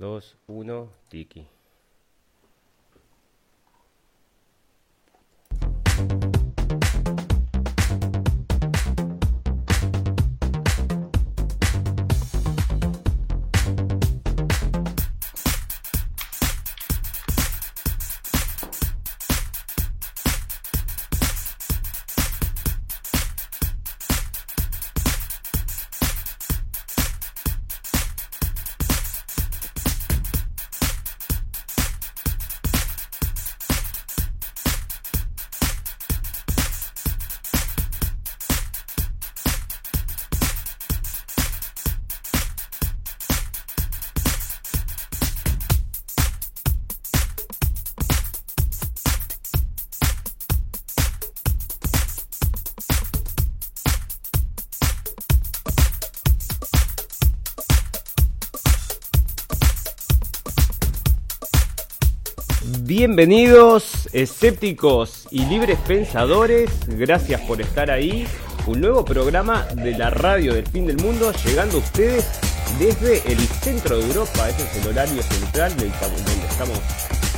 2, 1, tiki. Bienvenidos, escépticos y libres pensadores, gracias por estar ahí. Un nuevo programa de la radio del fin del mundo llegando a ustedes desde el centro de Europa. Ese es el horario central donde estamos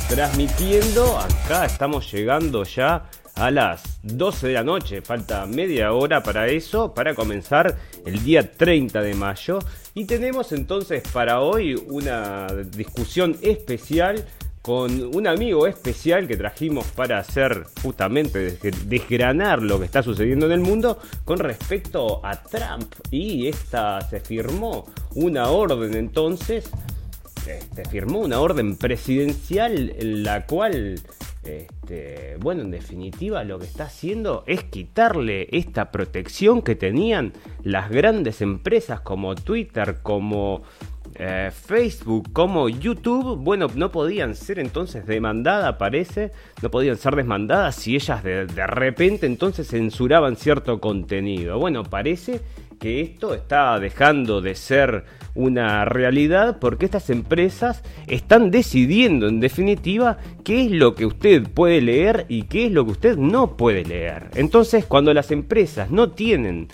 transmitiendo. Acá estamos llegando ya a las 12 de la noche. Falta media hora para eso, para comenzar el día 30 de mayo. Y tenemos entonces para hoy una discusión especial con un amigo especial que trajimos para hacer justamente desgranar lo que está sucediendo en el mundo con respecto a Trump. Y esta se firmó una orden entonces este, firmó una orden presidencial en la cual este, bueno, en definitiva lo que está haciendo es quitarle esta protección que tenían las grandes empresas como Twitter, como eh, Facebook como YouTube, bueno, no podían ser entonces demandadas, parece, no podían ser demandadas si ellas de, de repente entonces censuraban cierto contenido. Bueno, parece que esto está dejando de ser una realidad porque estas empresas están decidiendo en definitiva qué es lo que usted puede leer y qué es lo que usted no puede leer. Entonces, cuando las empresas no tienen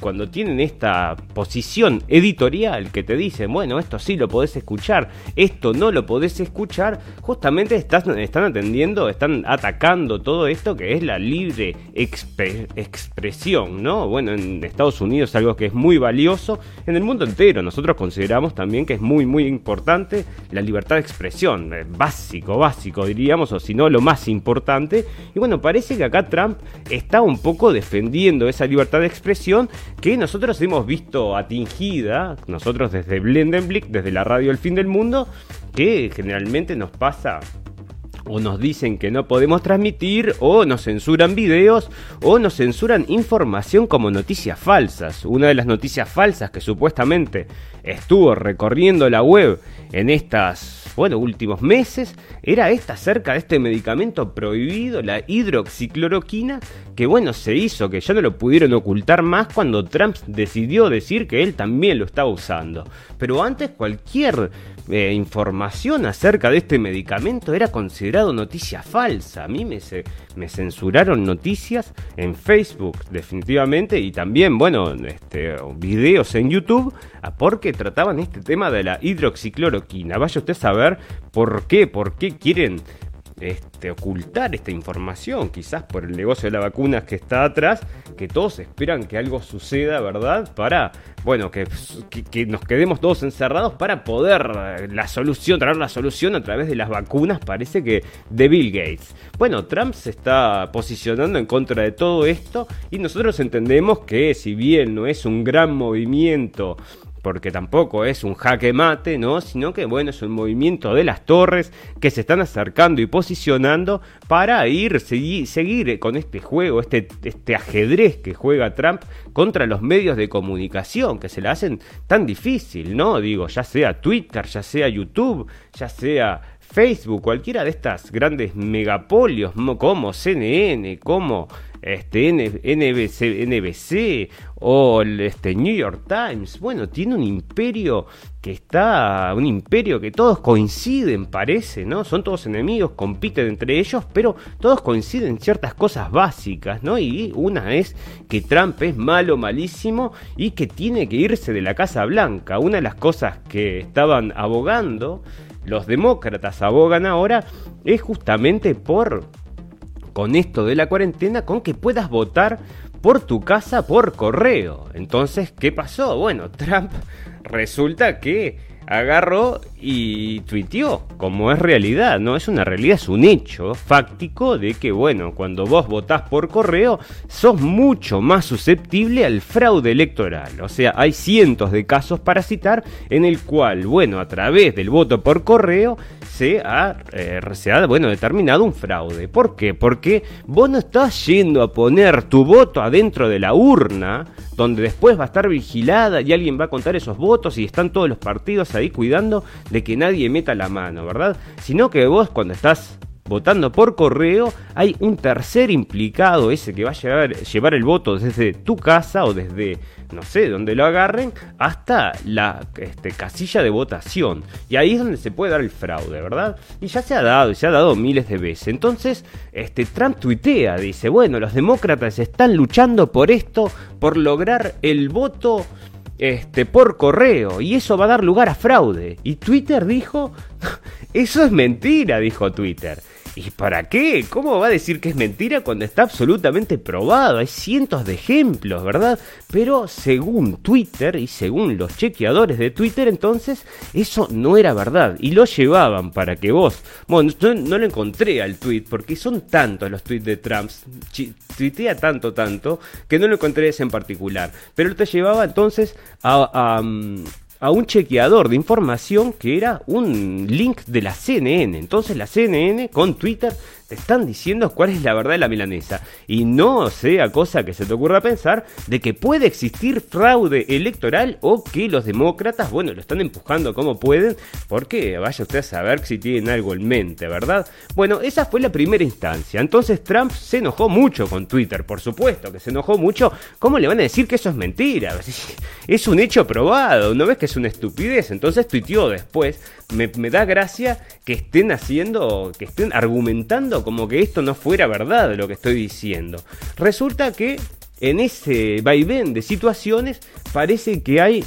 cuando tienen esta posición editorial que te dicen, bueno, esto sí lo podés escuchar, esto no lo podés escuchar, justamente están atendiendo, están atacando todo esto que es la libre expresión, ¿no? Bueno, en Estados Unidos es algo que es muy valioso, en el mundo entero nosotros consideramos también que es muy, muy importante la libertad de expresión, eh, básico, básico diríamos, o si no, lo más importante. Y bueno, parece que acá Trump está un poco defendiendo esa libertad de expresión que nosotros hemos visto atingida, nosotros desde Blendenblick, desde la radio El Fin del Mundo, que generalmente nos pasa o nos dicen que no podemos transmitir, o nos censuran videos, o nos censuran información como noticias falsas. Una de las noticias falsas que supuestamente estuvo recorriendo la web en estas, bueno, últimos meses, era esta acerca de este medicamento prohibido, la hidroxicloroquina, que bueno, se hizo, que ya no lo pudieron ocultar más cuando Trump decidió decir que él también lo estaba usando. Pero antes cualquier eh, información acerca de este medicamento era considerado noticia falsa. A mí me, me censuraron noticias en Facebook, definitivamente, y también, bueno, este, videos en YouTube, porque trataban este tema de la hidroxicloroquina. Vaya usted a saber por qué, por qué quieren este, ocultar esta información, quizás por el negocio de la vacuna que está atrás, que todos esperan que algo suceda, ¿verdad? Para, bueno, que, que, nos quedemos todos encerrados para poder eh, la solución, traer la solución a través de las vacunas, parece que de Bill Gates. Bueno, Trump se está posicionando en contra de todo esto y nosotros entendemos que si bien no es un gran movimiento, porque tampoco es un jaque mate, ¿no? Sino que, bueno, es un movimiento de las torres que se están acercando y posicionando para ir, seguir, seguir con este juego, este, este ajedrez que juega Trump contra los medios de comunicación, que se le hacen tan difícil, ¿no? Digo, ya sea Twitter, ya sea YouTube, ya sea Facebook, cualquiera de estas grandes megapolios como CNN, como este, NBC, NBC o este, New York Times. Bueno, tiene un imperio que está, un imperio que todos coinciden, parece, ¿no? Son todos enemigos, compiten entre ellos, pero todos coinciden en ciertas cosas básicas, ¿no? Y una es que Trump es malo, malísimo y que tiene que irse de la Casa Blanca. Una de las cosas que estaban abogando, los demócratas abogan ahora, es justamente por con esto de la cuarentena con que puedas votar por tu casa por correo. Entonces, ¿qué pasó? Bueno, Trump resulta que agarró y tuiteó, como es realidad, no es una realidad, es un hecho fáctico de que, bueno, cuando vos votás por correo, sos mucho más susceptible al fraude electoral. O sea, hay cientos de casos para citar en el cual, bueno, a través del voto por correo se ha, eh, se ha bueno, determinado un fraude. ¿Por qué? Porque vos no estás yendo a poner tu voto adentro de la urna, donde después va a estar vigilada y alguien va a contar esos votos y están todos los partidos ahí cuidando de que nadie meta la mano, ¿verdad? Sino que vos cuando estás votando por correo, hay un tercer implicado, ese que va a llevar, llevar el voto desde tu casa o desde, no sé, donde lo agarren, hasta la este, casilla de votación. Y ahí es donde se puede dar el fraude, ¿verdad? Y ya se ha dado, se ha dado miles de veces. Entonces, este, Trump tuitea, dice, bueno, los demócratas están luchando por esto, por lograr el voto este, por correo y eso va a dar lugar a fraude. Y Twitter dijo, eso es mentira, dijo Twitter. ¿Y para qué? ¿Cómo va a decir que es mentira cuando está absolutamente probado? Hay cientos de ejemplos, ¿verdad? Pero según Twitter y según los chequeadores de Twitter, entonces eso no era verdad. Y lo llevaban para que vos... Bueno, no, no lo encontré al tweet porque son tantos los tweets de Trump. Tuitea tanto, tanto, que no lo encontré ese en particular. Pero te llevaba entonces a, a mm, a un chequeador de información que era un link de la CNN. Entonces la CNN con Twitter están diciendo cuál es la verdad de la milanesa. Y no sea cosa que se te ocurra pensar de que puede existir fraude electoral o que los demócratas, bueno, lo están empujando como pueden, porque vaya usted a saber si tienen algo en mente, ¿verdad? Bueno, esa fue la primera instancia. Entonces Trump se enojó mucho con Twitter, por supuesto que se enojó mucho. ¿Cómo le van a decir que eso es mentira? Es un hecho probado, ¿no ves que es una estupidez? Entonces tuiteó después, me, me da gracia que estén haciendo, que estén argumentando como que esto no fuera verdad lo que estoy diciendo. Resulta que en ese vaivén de situaciones parece que hay,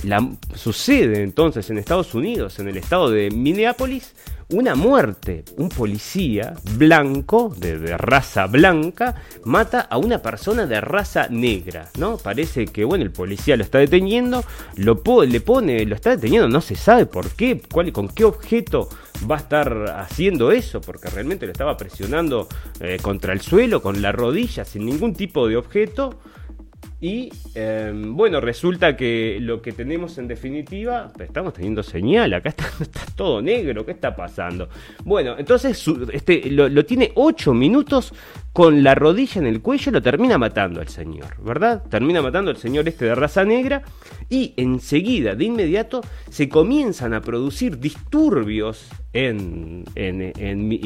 sucede entonces en Estados Unidos, en el estado de Minneapolis, una muerte. Un policía blanco, de, raza blanca, mata a una persona de raza negra, ¿no? Parece que, bueno, el policía lo está deteniendo, lo le pone, lo está deteniendo, no se sabe por qué, cuál, con qué objeto va a estar haciendo eso, porque realmente lo estaba presionando eh, contra el suelo, con la rodilla, sin ningún tipo de objeto. Y em, bueno, resulta que lo que tenemos en definitiva, estamos teniendo señal, acá está, todo negro, ¿qué está pasando? Bueno, entonces este, lo, lo tiene 8 minutos con la rodilla en el cuello, lo termina matando al señor, ¿verdad? Termina matando al señor este de raza negra y enseguida, de inmediato, se comienzan a producir disturbios en,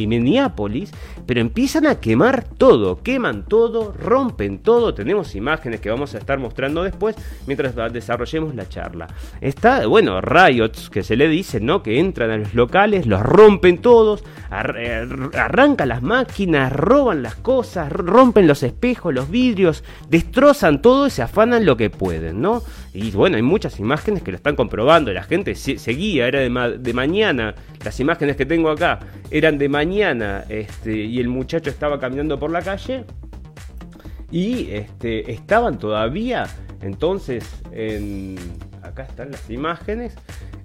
Minneapolis, pero empiezan a quemar todo, queman todo, rompen todo. Tenemos imágenes que vamos a estar mostrando después mientras desarrollemos la charla. Está, bueno, riots que se le dice, ¿no? Que entran a los locales, los rompen todos, eh, arrancan las máquinas, roban las cosas, rompen los espejos, los vidrios, destrozan todo y se afanan lo que pueden, ¿no? Y bueno, hay muchas imágenes que lo están comprobando. La gente seguía, era de, de mañana. Las imágenes que tengo acá eran de mañana. Este, y el muchacho estaba caminando por la calle. Y este, estaban todavía. Entonces, en, acá están las imágenes.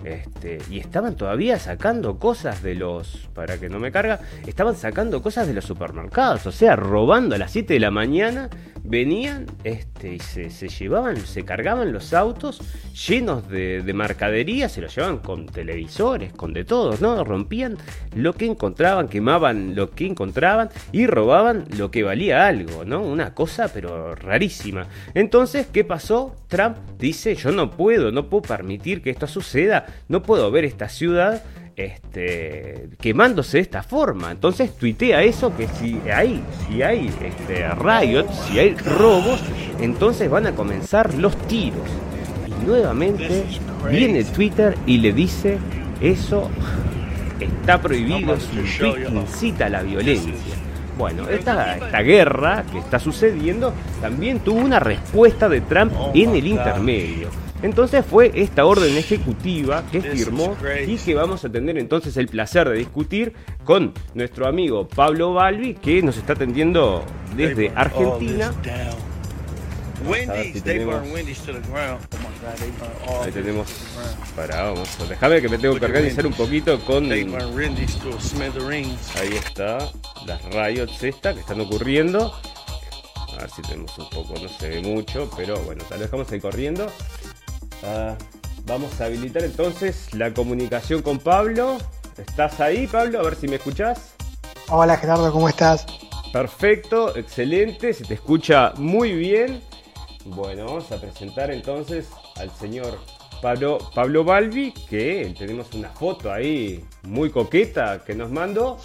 Este, y estaban todavía sacando cosas de los. Para que no me carga. Estaban sacando cosas de los supermercados. O sea, robando a las 7 de la mañana venían este, y se, llevaban, se cargaban los autos llenos de, de, mercadería, se los llevaban con televisores, con de todo, ¿no? Rompían lo que encontraban, quemaban lo que encontraban y robaban lo que valía algo, ¿no? Una cosa pero rarísima. Entonces, ¿qué pasó? Trump dice, yo no puedo, no puedo permitir que esto suceda, no puedo ver esta ciudad este, quemándose de esta forma. Entonces tuitea eso que si hay, si hay este, riot, si hay robos, entonces van a comenzar los tiros. Y nuevamente viene Twitter y le dice eso está prohibido, incita a la violencia. Bueno, esta, esta guerra que está sucediendo también tuvo una respuesta de Trump en el intermedio. Entonces fue esta orden ejecutiva que firmó y que vamos a tener entonces el placer de discutir con nuestro amigo Pablo Balbi que nos está atendiendo desde Argentina. Wendy's, Ahí tenemos. Para, vamos. Déjame que me tengo que organizar un poquito con. Ahí está. Las riots estas que están ocurriendo. A ver si tenemos un poco, no se ve mucho, pero bueno, tal vez dejamos ahí corriendo. Ah, vamos a habilitar entonces la comunicación con Pablo. ¿Estás ahí, Pablo? A ver si me escuchás. Hola, Gerardo, ¿cómo estás? Perfecto, excelente, se te escucha muy bien. Bueno, vamos a presentar entonces al señor Pablo, Pablo Balbi, que tenemos una foto ahí muy coqueta que nos mandó.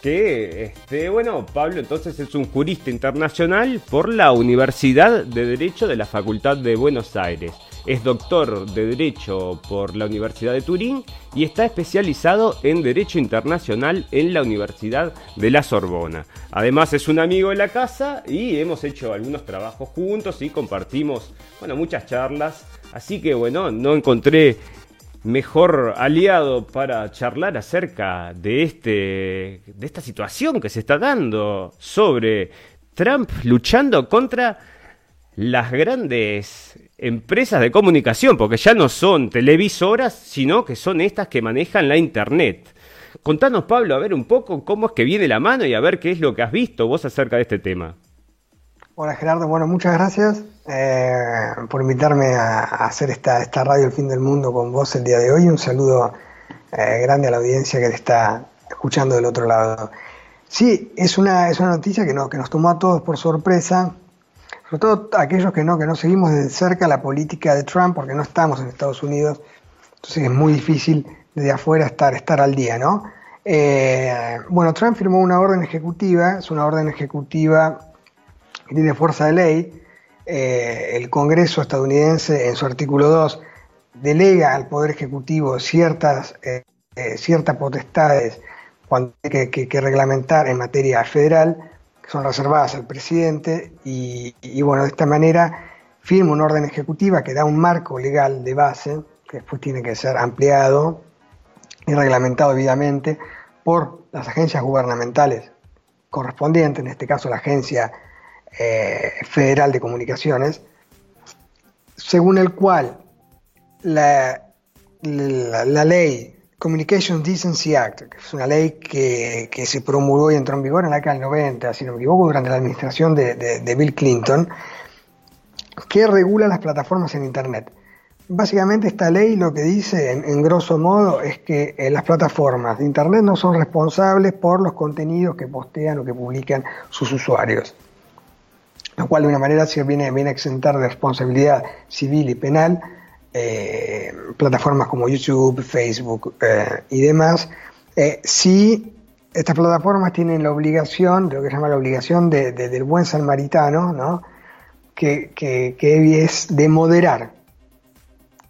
Que, este, bueno, Pablo entonces es un jurista internacional por la Universidad de Derecho de la Facultad de Buenos Aires. Es doctor de Derecho por la Universidad de Turín y está especializado en Derecho Internacional en la Universidad de la Sorbona. Además es un amigo de la casa y hemos hecho algunos trabajos juntos y compartimos, bueno, muchas charlas. Así que bueno, no encontré mejor aliado para charlar acerca de este de esta situación que se está dando sobre Trump luchando contra las grandes empresas de comunicación, porque ya no son televisoras, sino que son estas que manejan la Internet. Contanos, Pablo, a ver un poco cómo es que viene la mano y a ver qué es lo que has visto vos acerca de este tema. Hola Gerardo, bueno, muchas gracias eh, por invitarme a, hacer esta, esta radio El Fin del Mundo con vos el día de hoy. Un saludo eh, grande a la audiencia que te está escuchando del otro lado. Sí, es una, es una noticia que, no, que nos tomó a todos por sorpresa sobre todo aquellos que no, que no seguimos de cerca la política de Trump, porque no estamos en Estados Unidos, entonces es muy difícil desde afuera estar, estar al día, ¿no? Eh, bueno, Trump firmó una orden ejecutiva, es una orden ejecutiva que tiene fuerza de ley. Eh, el Congreso estadounidense, en su artículo 2, delega al Poder Ejecutivo ciertas, eh, ciertas potestades cuando hay que reglamentar en materia federal son reservadas al presidente y, bueno, de esta manera firma una orden ejecutiva que da un marco legal de base, que después tiene que ser ampliado y reglamentado debidamente por las agencias gubernamentales correspondientes, en este caso la Agencia eh, Federal de Comunicaciones, según el cual la, la ley Communication Decency Act, que es una ley que, se promulgó y entró en vigor en la década del 90, si no me equivoco, durante la administración de, Bill Clinton, que regula las plataformas en Internet. Básicamente esta ley lo que dice en, grosso modo es que eh, las plataformas de Internet no son responsables por los contenidos que postean o que publican sus usuarios, lo cual de una manera se viene, viene a exentar de responsabilidad civil y penal eh, plataformas como YouTube, Facebook eh, y demás, eh, si estas plataformas tienen la obligación, lo que se llama la obligación de, del buen samaritano, ¿no? que, que, es de moderar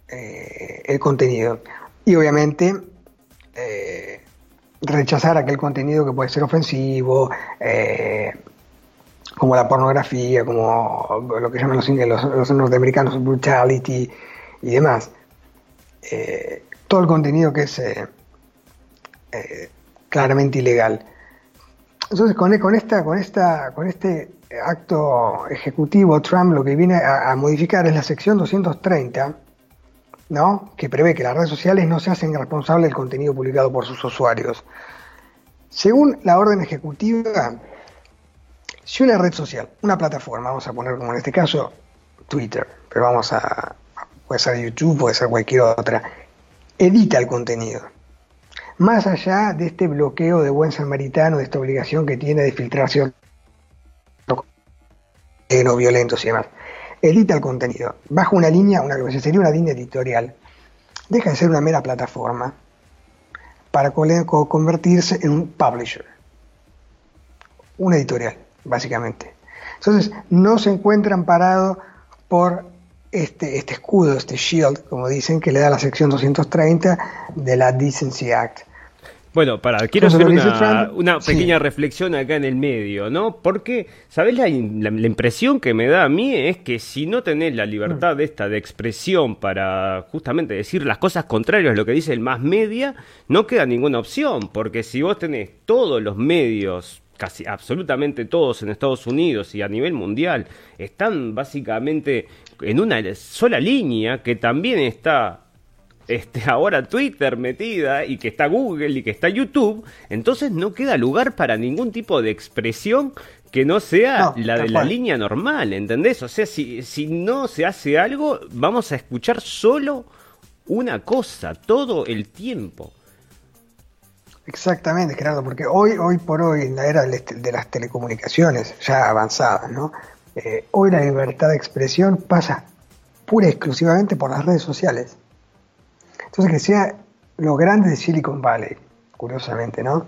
el contenido. Y obviamente rechazar aquel contenido que puede ser ofensivo, como la pornografía, como lo que llaman los, los norteamericanos brutality, y demás, eh, todo el contenido que es eh, eh, claramente ilegal. Entonces, con, con, esta, con, esta, con este acto ejecutivo, Trump lo que viene a, modificar es la sección 230, ¿no? que prevé que las redes sociales no se hacen responsables del contenido publicado por sus usuarios. Según la orden ejecutiva, si una red social, una plataforma, vamos a poner como en este caso Twitter, pero vamos a, puede ser YouTube, puede ser cualquier otra, edita el contenido. Más allá de este bloqueo de buen samaritano, de esta obligación que tiene de filtrar ciertos no violentos y demás. Edita el contenido. Baja una línea, una que sería una línea editorial. Deja de ser una mera plataforma para convertirse en un publisher, una editorial, básicamente. Entonces, no se encuentran parados por este, este escudo, este shield, como dicen, que le da la sección 230 de la Decency Act. Bueno, para, quiero hacer una, pequeña reflexión acá en el medio, ¿no? Porque, ¿sabes? La, la, impresión que me da a mí es que si no tenés la libertad de esta de expresión para justamente decir las cosas contrarias a lo que dice el más media, no queda ninguna opción, porque si vos tenés todos los medios casi absolutamente todos en Estados Unidos y a nivel mundial están básicamente en una sola línea que también está este, ahora Twitter metida y que está Google y que está YouTube, entonces no queda lugar para ningún tipo de expresión que no sea la de la línea normal, ¿entendés? O sea, si, si no se hace algo, vamos a escuchar solo una cosa todo el tiempo. Exactamente, Gerardo, porque hoy, hoy por hoy, en la era de las telecomunicaciones ya avanzadas, ¿no? Eh, hoy la libertad de expresión pasa pura y exclusivamente por las redes sociales. Entonces, que sea lo grande de Silicon Valley, curiosamente, ¿no?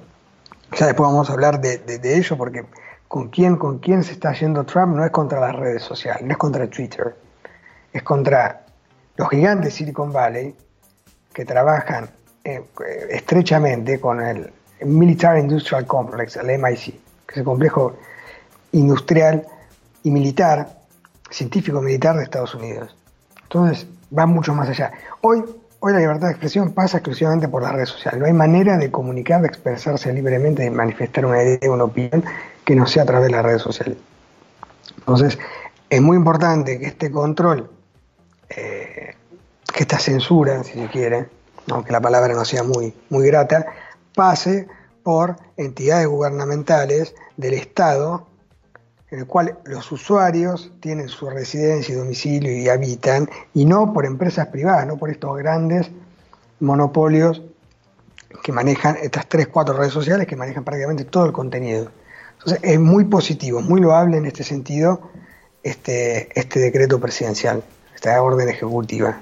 Ya después vamos a hablar de, ello porque con quién, con quién se está yendo Trump no es contra las redes sociales, no es contra Twitter, es contra los gigantes de Silicon Valley que trabajan eh, estrechamente con el Military Industrial Complex, el MIC, que es el complejo industrial y militar, científico militar de Estados Unidos. Entonces, va mucho más allá. Hoy Hoy la libertad de expresión pasa exclusivamente por las redes sociales. No hay manera de comunicar, de expresarse libremente, de manifestar una idea, una opinión que no sea a través de las redes sociales. Entonces, es muy importante que este control, eh, que esta censura, si se quiere, aunque la palabra no sea muy, muy grata, pase por entidades gubernamentales del Estado en el cual los usuarios tienen su residencia y domicilio y habitan, y no por empresas privadas, no por estos grandes monopolios que manejan estas tres, cuatro redes sociales que manejan prácticamente todo el contenido. Entonces es muy positivo, muy loable en este sentido este, este decreto presidencial, esta orden ejecutiva.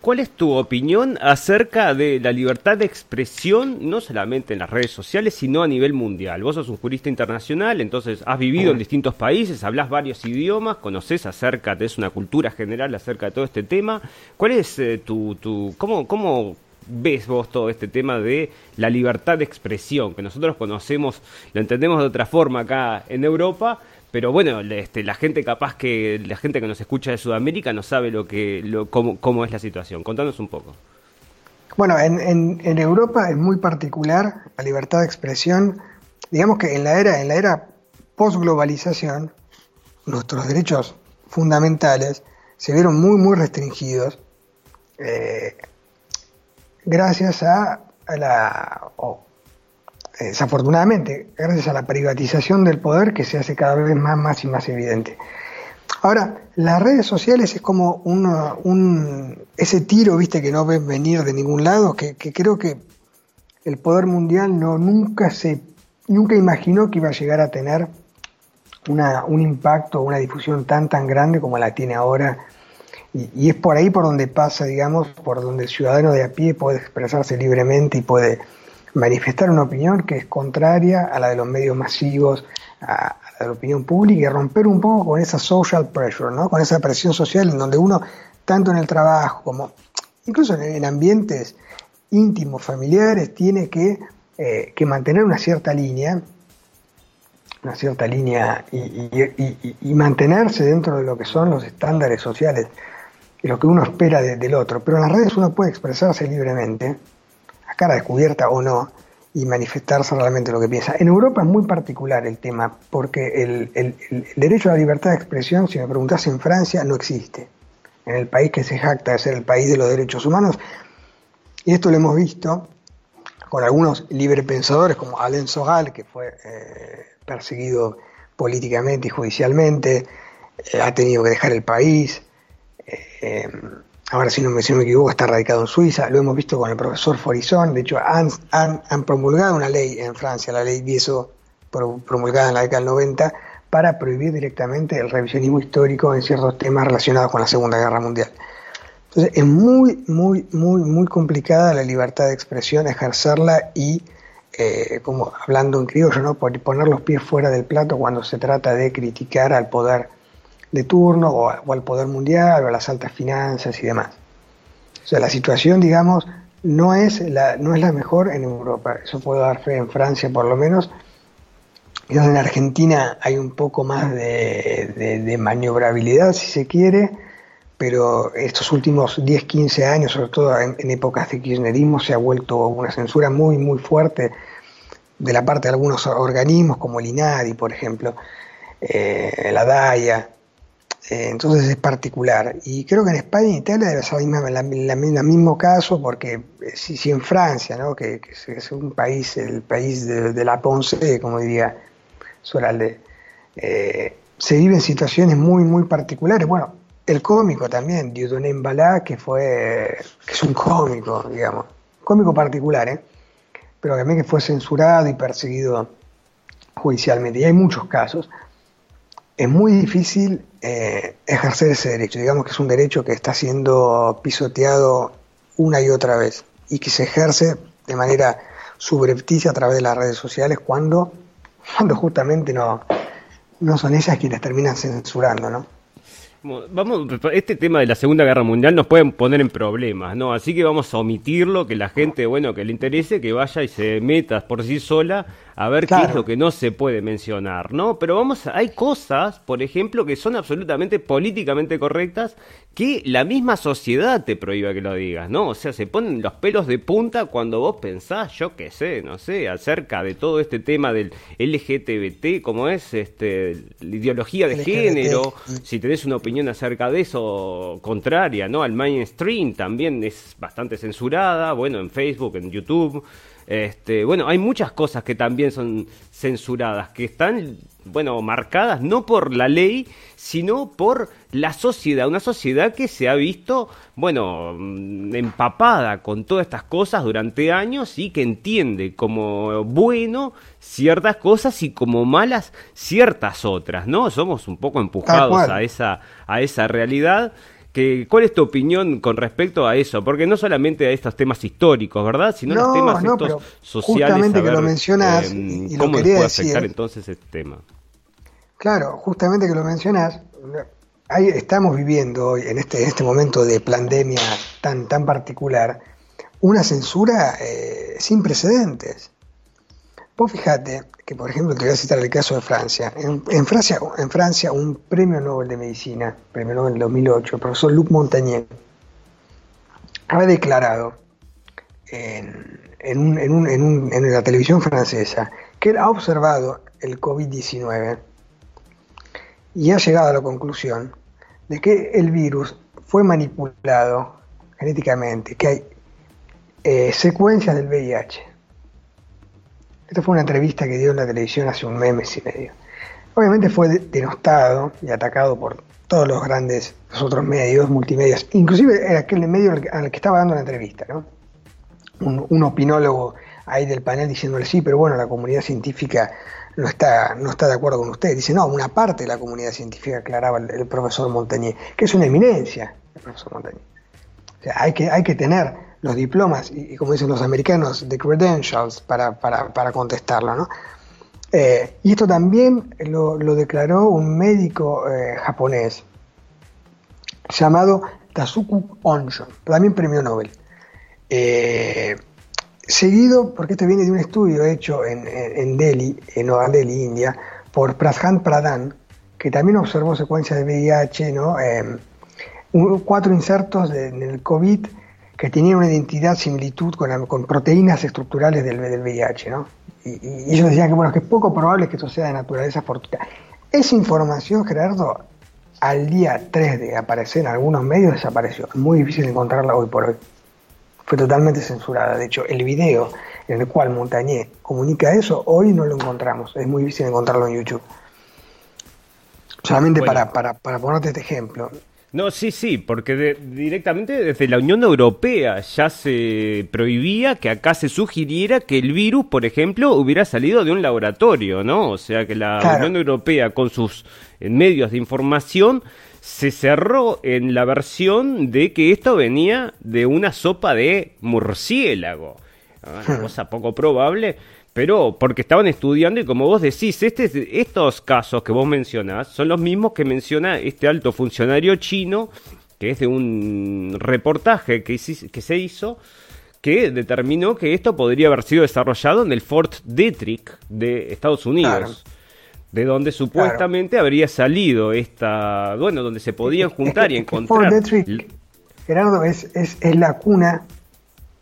¿Cuál es tu opinión acerca de la libertad de expresión, no solamente en las redes sociales, sino a nivel mundial? Vos sos un jurista internacional, entonces has vivido en distintos países, hablas varios idiomas, conoces acerca, tenés una cultura general acerca de todo este tema. ¿Cuál es eh, tu, tu cómo, cómo ves vos todo este tema de la libertad de expresión, que nosotros conocemos, lo entendemos de otra forma acá en Europa? Pero bueno, este, la gente capaz que la gente que nos escucha de Sudamérica no sabe lo que lo, cómo, es la situación. Contanos un poco. Bueno, en, en, Europa es muy particular la libertad de expresión. Digamos que en la era en la era post-globalización nuestros derechos fundamentales se vieron muy muy restringidos eh, gracias a, la desafortunadamente, gracias a la privatización del poder que se hace cada vez más, y más evidente. Ahora, las redes sociales es como un, ese tiro, viste, que no ven venir de ningún lado, que, creo que el poder mundial no nunca se nunca imaginó que iba a llegar a tener una, un impacto, una difusión tan tan grande como la tiene ahora. Y, es por ahí por donde pasa, digamos, por donde el ciudadano de a pie puede expresarse libremente y puede manifestar una opinión que es contraria a la de los medios masivos, a, la opinión pública y romper un poco con esa social pressure, ¿no? con esa presión social en donde uno, tanto en el trabajo como incluso en, ambientes íntimos, familiares, tiene que, eh, que, mantener una cierta línea, una cierta línea y, mantenerse dentro de lo que son los estándares sociales y lo que uno espera del otro. Pero en las redes uno puede expresarse libremente cara descubierta o no, y manifestarse realmente lo que piensa. En Europa es muy particular el tema, porque el, derecho a la libertad de expresión, si me preguntas en Francia, no existe. En el país que se jacta de ser el país de los derechos humanos, y esto lo hemos visto con algunos librepensadores como Alain Soral, que fue eh, perseguido políticamente y judicialmente, eh, ha tenido que dejar el país. Eh, ahora si no, me, equivoco, está radicado en Suiza, lo hemos visto con el profesor Forizón, de hecho han, han, promulgado una ley en Francia, la ley Vieso, promulgada en la década del 90, para prohibir directamente el revisionismo histórico en ciertos temas relacionados con la Segunda Guerra Mundial. Entonces es muy, muy, muy, muy complicada la libertad de expresión, ejercerla y, eh, como hablando en criollo, ¿no? poner los pies fuera del plato cuando se trata de criticar al poder de turno o, al poder mundial o a las altas finanzas y demás. O sea, la situación, digamos, no es la, no es la mejor en Europa. Eso puedo dar fe en Francia por lo menos. Y en Argentina hay un poco más de, de maniobrabilidad, si se quiere, pero estos últimos 10, 15 años, sobre todo en, épocas de kirchnerismo, se ha vuelto una censura muy, muy fuerte de la parte de algunos organismos, como el INADI, por ejemplo, eh, la DAIA. Eh, entonces es particular. Y creo que en España y Italia ser el mismo caso, porque eh, si, si en Francia, ¿no? que, es un país, el país de, la Ponce, como diría Soralde, eh, se viven situaciones muy, muy particulares. Bueno, el cómico también, Dieudonné Balá, que fue, que es un cómico, digamos, cómico particular, ¿eh? pero también que fue censurado y perseguido judicialmente. Y hay muchos casos. Es muy difícil eh, ejercer ese derecho. Digamos que es un derecho que está siendo pisoteado una y otra vez y que se ejerce de manera subrepticia a través de las redes sociales cuando, cuando justamente no, no son ellas quienes terminan censurando, ¿no? Vamos, este tema de la Segunda Guerra Mundial nos puede poner en problemas, ¿no? Así que vamos a omitirlo, que la gente, bueno, que le interese, que vaya y se meta por sí sola a ver qué es lo que no se puede mencionar, ¿no? Pero vamos, hay cosas, por ejemplo, que son absolutamente políticamente correctas que la misma sociedad te prohíbe que lo digas, ¿no? O sea, se ponen los pelos de punta cuando vos pensás, yo qué sé, no sé, acerca de todo este tema del LGTBT, como es este la ideología de género, si tenés una opinión acerca de eso contraria, ¿no? Al mainstream también es bastante censurada, bueno, en Facebook, en YouTube, este, bueno, hay muchas cosas que también son censuradas, que están, bueno, marcadas no por la ley, sino por la sociedad, una sociedad que se ha visto, bueno, mm, empapada con todas estas cosas durante años y que entiende como bueno ciertas cosas y como malas ciertas otras, ¿no? Somos un poco empujados a esa, a esa realidad. ¿Cuál es tu opinión con respecto a eso? Porque no solamente a estos temas históricos, ¿verdad? Sino los temas estos sociales. Justamente que lo mencionas em, y, ¿Cómo puede afectar entonces este tema? Claro, justamente que lo mencionas, ahí estamos viviendo hoy, en este, este momento de pandemia tan, tan particular, una censura eh, sin precedentes. Vos fíjate que, por ejemplo, te voy a citar el caso de Francia. En, Francia, en Francia, un premio Nobel de Medicina, premio Nobel en 2008, el profesor Luc Montagnier, ha declarado en, en, la televisión francesa que él ha observado el COVID-19 y ha llegado a la conclusión de que el virus fue manipulado genéticamente, que hay eh, secuencias del VIH esto fue una entrevista que dio en la televisión hace un mes y medio. Obviamente fue denostado y atacado por todos los grandes los otros medios, multimedios, inclusive era aquel medio al que, estaba dando la entrevista, ¿no? Un, opinólogo ahí del panel diciéndole sí, pero bueno, la comunidad científica no está, no está de acuerdo con usted. Dice, no, una parte de la comunidad científica aclaraba el, profesor Montagnier, que es una eminencia, el profesor Montagnier. O sea, hay que, hay que tener los diplomas y, como dicen los americanos, the credentials para, para, para contestarlo. ¿no? Eh, y esto también lo, declaró un médico eh, japonés llamado Tazuku Onshon, también premio Nobel. Eh, seguido, porque esto viene de un estudio hecho en, en, Delhi, en Nueva Delhi, India, por Prashan Pradhan, que también observó secuencias de VIH, ¿no? cuatro insertos en el COVID que tenían una identidad, similitud con, con proteínas estructurales del, del VIH, ¿no? Y, ellos decían que, bueno, que es poco probable que esto sea de naturaleza fortuita. Esa información, Gerardo, al día 3 de aparecer en algunos medios desapareció. Es muy difícil encontrarla hoy por hoy. Fue totalmente censurada. De hecho, el video en el cual Montañé comunica eso, hoy no lo encontramos. Es muy difícil encontrarlo en YouTube. Solamente para, para, para ponerte este ejemplo. No, sí, sí, porque directamente desde la Unión Europea ya se prohibía que acá se sugiriera que el virus, por ejemplo, hubiera salido de un laboratorio, ¿no? O sea, que la Unión Europea con sus eh, medios de información se cerró en la versión de que esto venía de una sopa de murciélago. Ah, una hmm. cosa poco probable, pero porque estaban estudiando y como vos decís, este, estos casos que vos mencionás son los mismos que menciona este alto funcionario chino, que es de un reportaje que, que se hizo que determinó que esto podría haber sido desarrollado en el Fort Detrick de Estados Unidos. De donde supuestamente habría salido esta. Bueno, donde se podían juntar y encontrar. Fort Detrick, Gerardo, es, es, la cuna,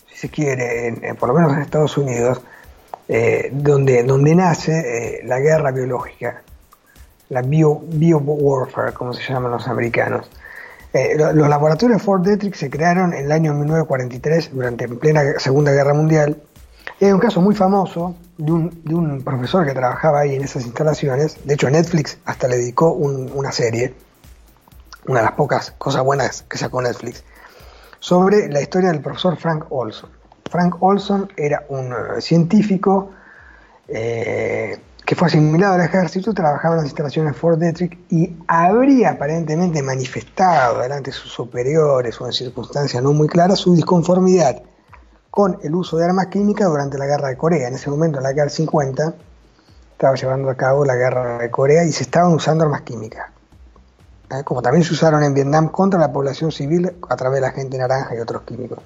si se quiere, por lo menos en Estados Unidos, eh, donde, donde nace eh, la guerra biológica, la bio, bio warfare, como se llaman los americanos. Eh, los laboratorios Fort Detrick se crearon en el año 1943, durante plena Segunda Guerra Mundial. Y hay un caso muy famoso de un, de un, profesor que trabajaba ahí en esas instalaciones. De hecho, Netflix hasta le dedicó una serie, una de las pocas cosas buenas que sacó Netflix, sobre la historia del profesor Frank Olson. Frank Olson era un eh, científico eh, que fue asimilado al ejército, trabajaba en las instalaciones Fort Detrick y habría aparentemente manifestado delante de sus superiores o en circunstancias no muy claras su disconformidad con el uso de armas químicas durante la guerra de Corea. En ese momento, en la guerra del 50, estaba llevando a cabo la guerra de Corea y se estaban usando armas químicas. ¿eh? Como también se usaron en Vietnam contra la población civil a través de la gente naranja y otros químicos.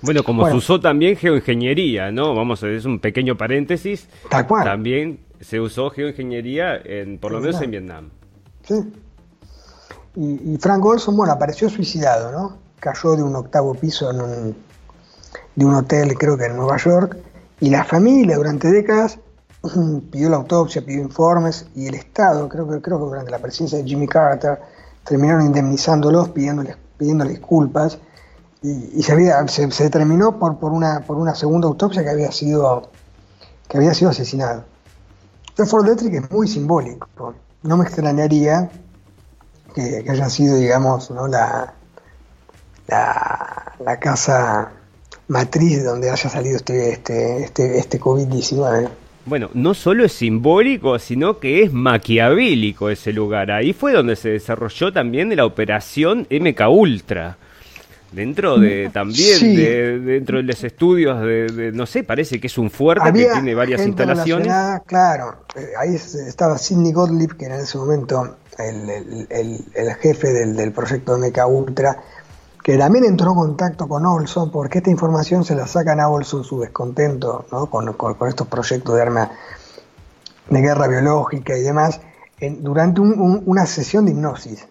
Bueno, como se usó también geoingeniería, ¿no? Vamos, a es un pequeño paréntesis. Tal cual. También se usó geoingeniería, en, por lo menos en Vietnam. Sí. Y, Frank Olson, bueno, apareció suicidado, ¿no? Cayó de un octavo piso en un, de un hotel, creo que en Nueva York, y la familia durante décadas pidió la autopsia, pidió informes, y el Estado, creo que, creo que durante la presidencia de Jimmy Carter, terminaron indemnizándolos, pidiéndoles, pidiéndoles disculpas, y, se, había, se, determinó por, una, por una segunda autopsia que había sido, que había sido asesinado. Fort Detrick es muy simbólico. No me extrañaría que, haya sido, digamos, ¿no? la, la, casa matriz de donde haya salido este, este, este, este COVID-19. Bueno, no solo es simbólico, sino que es maquiavélico ese lugar. Ahí fue donde se desarrolló también la operación MK Ultra dentro de también de, dentro de los estudios de, no sé parece que es un fuerte que tiene varias instalaciones. claro eh, ahí estaba Sidney Gottlieb que era en ese momento el, jefe del, proyecto MK Ultra que también entró en contacto con Olson porque esta información se la sacan a Olson su descontento ¿no? con, estos proyectos de arma de guerra biológica y demás durante una sesión de hipnosis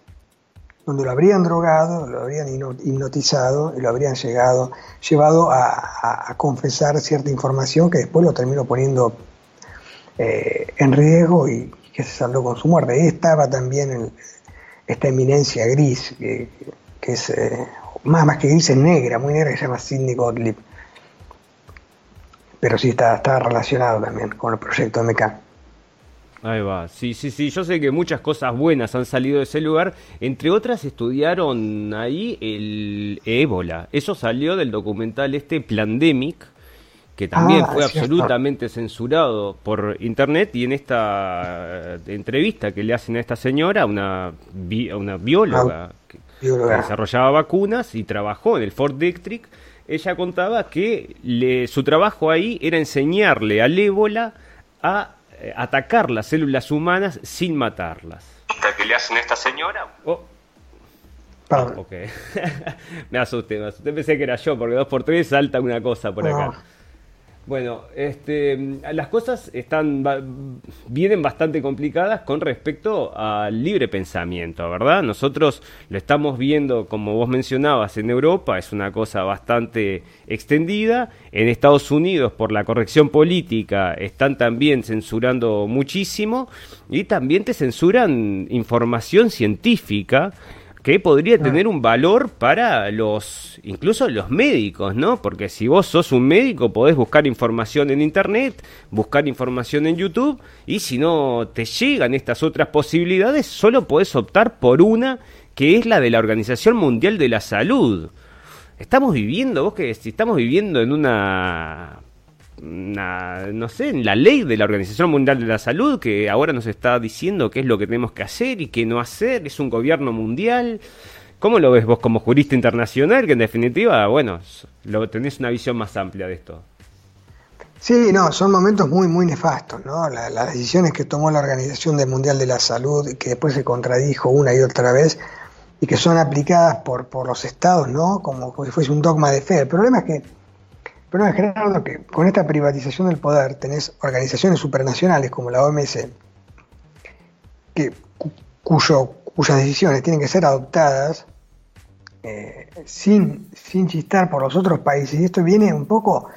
donde lo habrían drogado, lo habrían hipnotizado y lo habrían llegado, llevado a, confesar cierta información que después lo terminó poniendo eh, en riesgo y que se saldó con su muerte. Ahí estaba también esta eminencia gris, que, es eh, más, que gris, es negra, muy negra, que se llama Sidney Gottlieb. Pero sí está, está relacionado también con el proyecto MK. Ahí va, sí, sí, sí, yo sé que muchas cosas buenas han salido de ese lugar, entre otras estudiaron ahí el ébola, eso salió del documental este Plandemic, que también ah, fue absolutamente censurado por internet. Y en esta eh, entrevista que le hacen a esta señora, una, una bióloga, ah, que, desarrollaba vacunas y trabajó en el Fort Detrick, ella contaba que le, su trabajo ahí era enseñarle al ébola a atacar las células humanas sin matarlas. ¿Qué le hacen a esta señora? Oh. Ok. me asusté, me asusté. Pensé que era yo, porque dos por tres salta una cosa por acá. Bueno, este, las cosas están vienen bastante complicadas con respecto al libre pensamiento, ¿verdad? Nosotros lo estamos viendo, como vos mencionabas, en Europa, es una cosa bastante extendida. En Estados Unidos, por la corrección política, están también censurando muchísimo y también te censuran información científica que podría tener un valor para los, incluso los médicos, ¿no? Porque si vos sos un médico podés buscar información en internet, buscar información en YouTube y si no te llegan estas otras posibilidades, solo podés optar por una que es la de la Organización Mundial de la Salud. Estamos viviendo, vos que si estamos viviendo en una no sé, en la ley de la Organización Mundial de la Salud que ahora nos está diciendo qué es lo que tenemos que hacer y qué no hacer. Es un gobierno mundial. ¿Cómo lo ves vos como jurista internacional? Que en definitiva, bueno, lo, tenés una visión más amplia de esto. Sí, no, son momentos muy, muy nefastos, ¿no? las decisiones que tomó la Organización Mundial de la Salud que después se contradijo una y otra vez y que son aplicadas por, por los estados, ¿no? Como si fuese un dogma de fe. El problema es que pero es Gerardo, que con esta privatización del poder tenés organizaciones supranacionales como la OMS, que, cuyo, cuyas decisiones tienen que ser adoptadas eh, sin, sin chistar por los otros países. Y esto viene un poco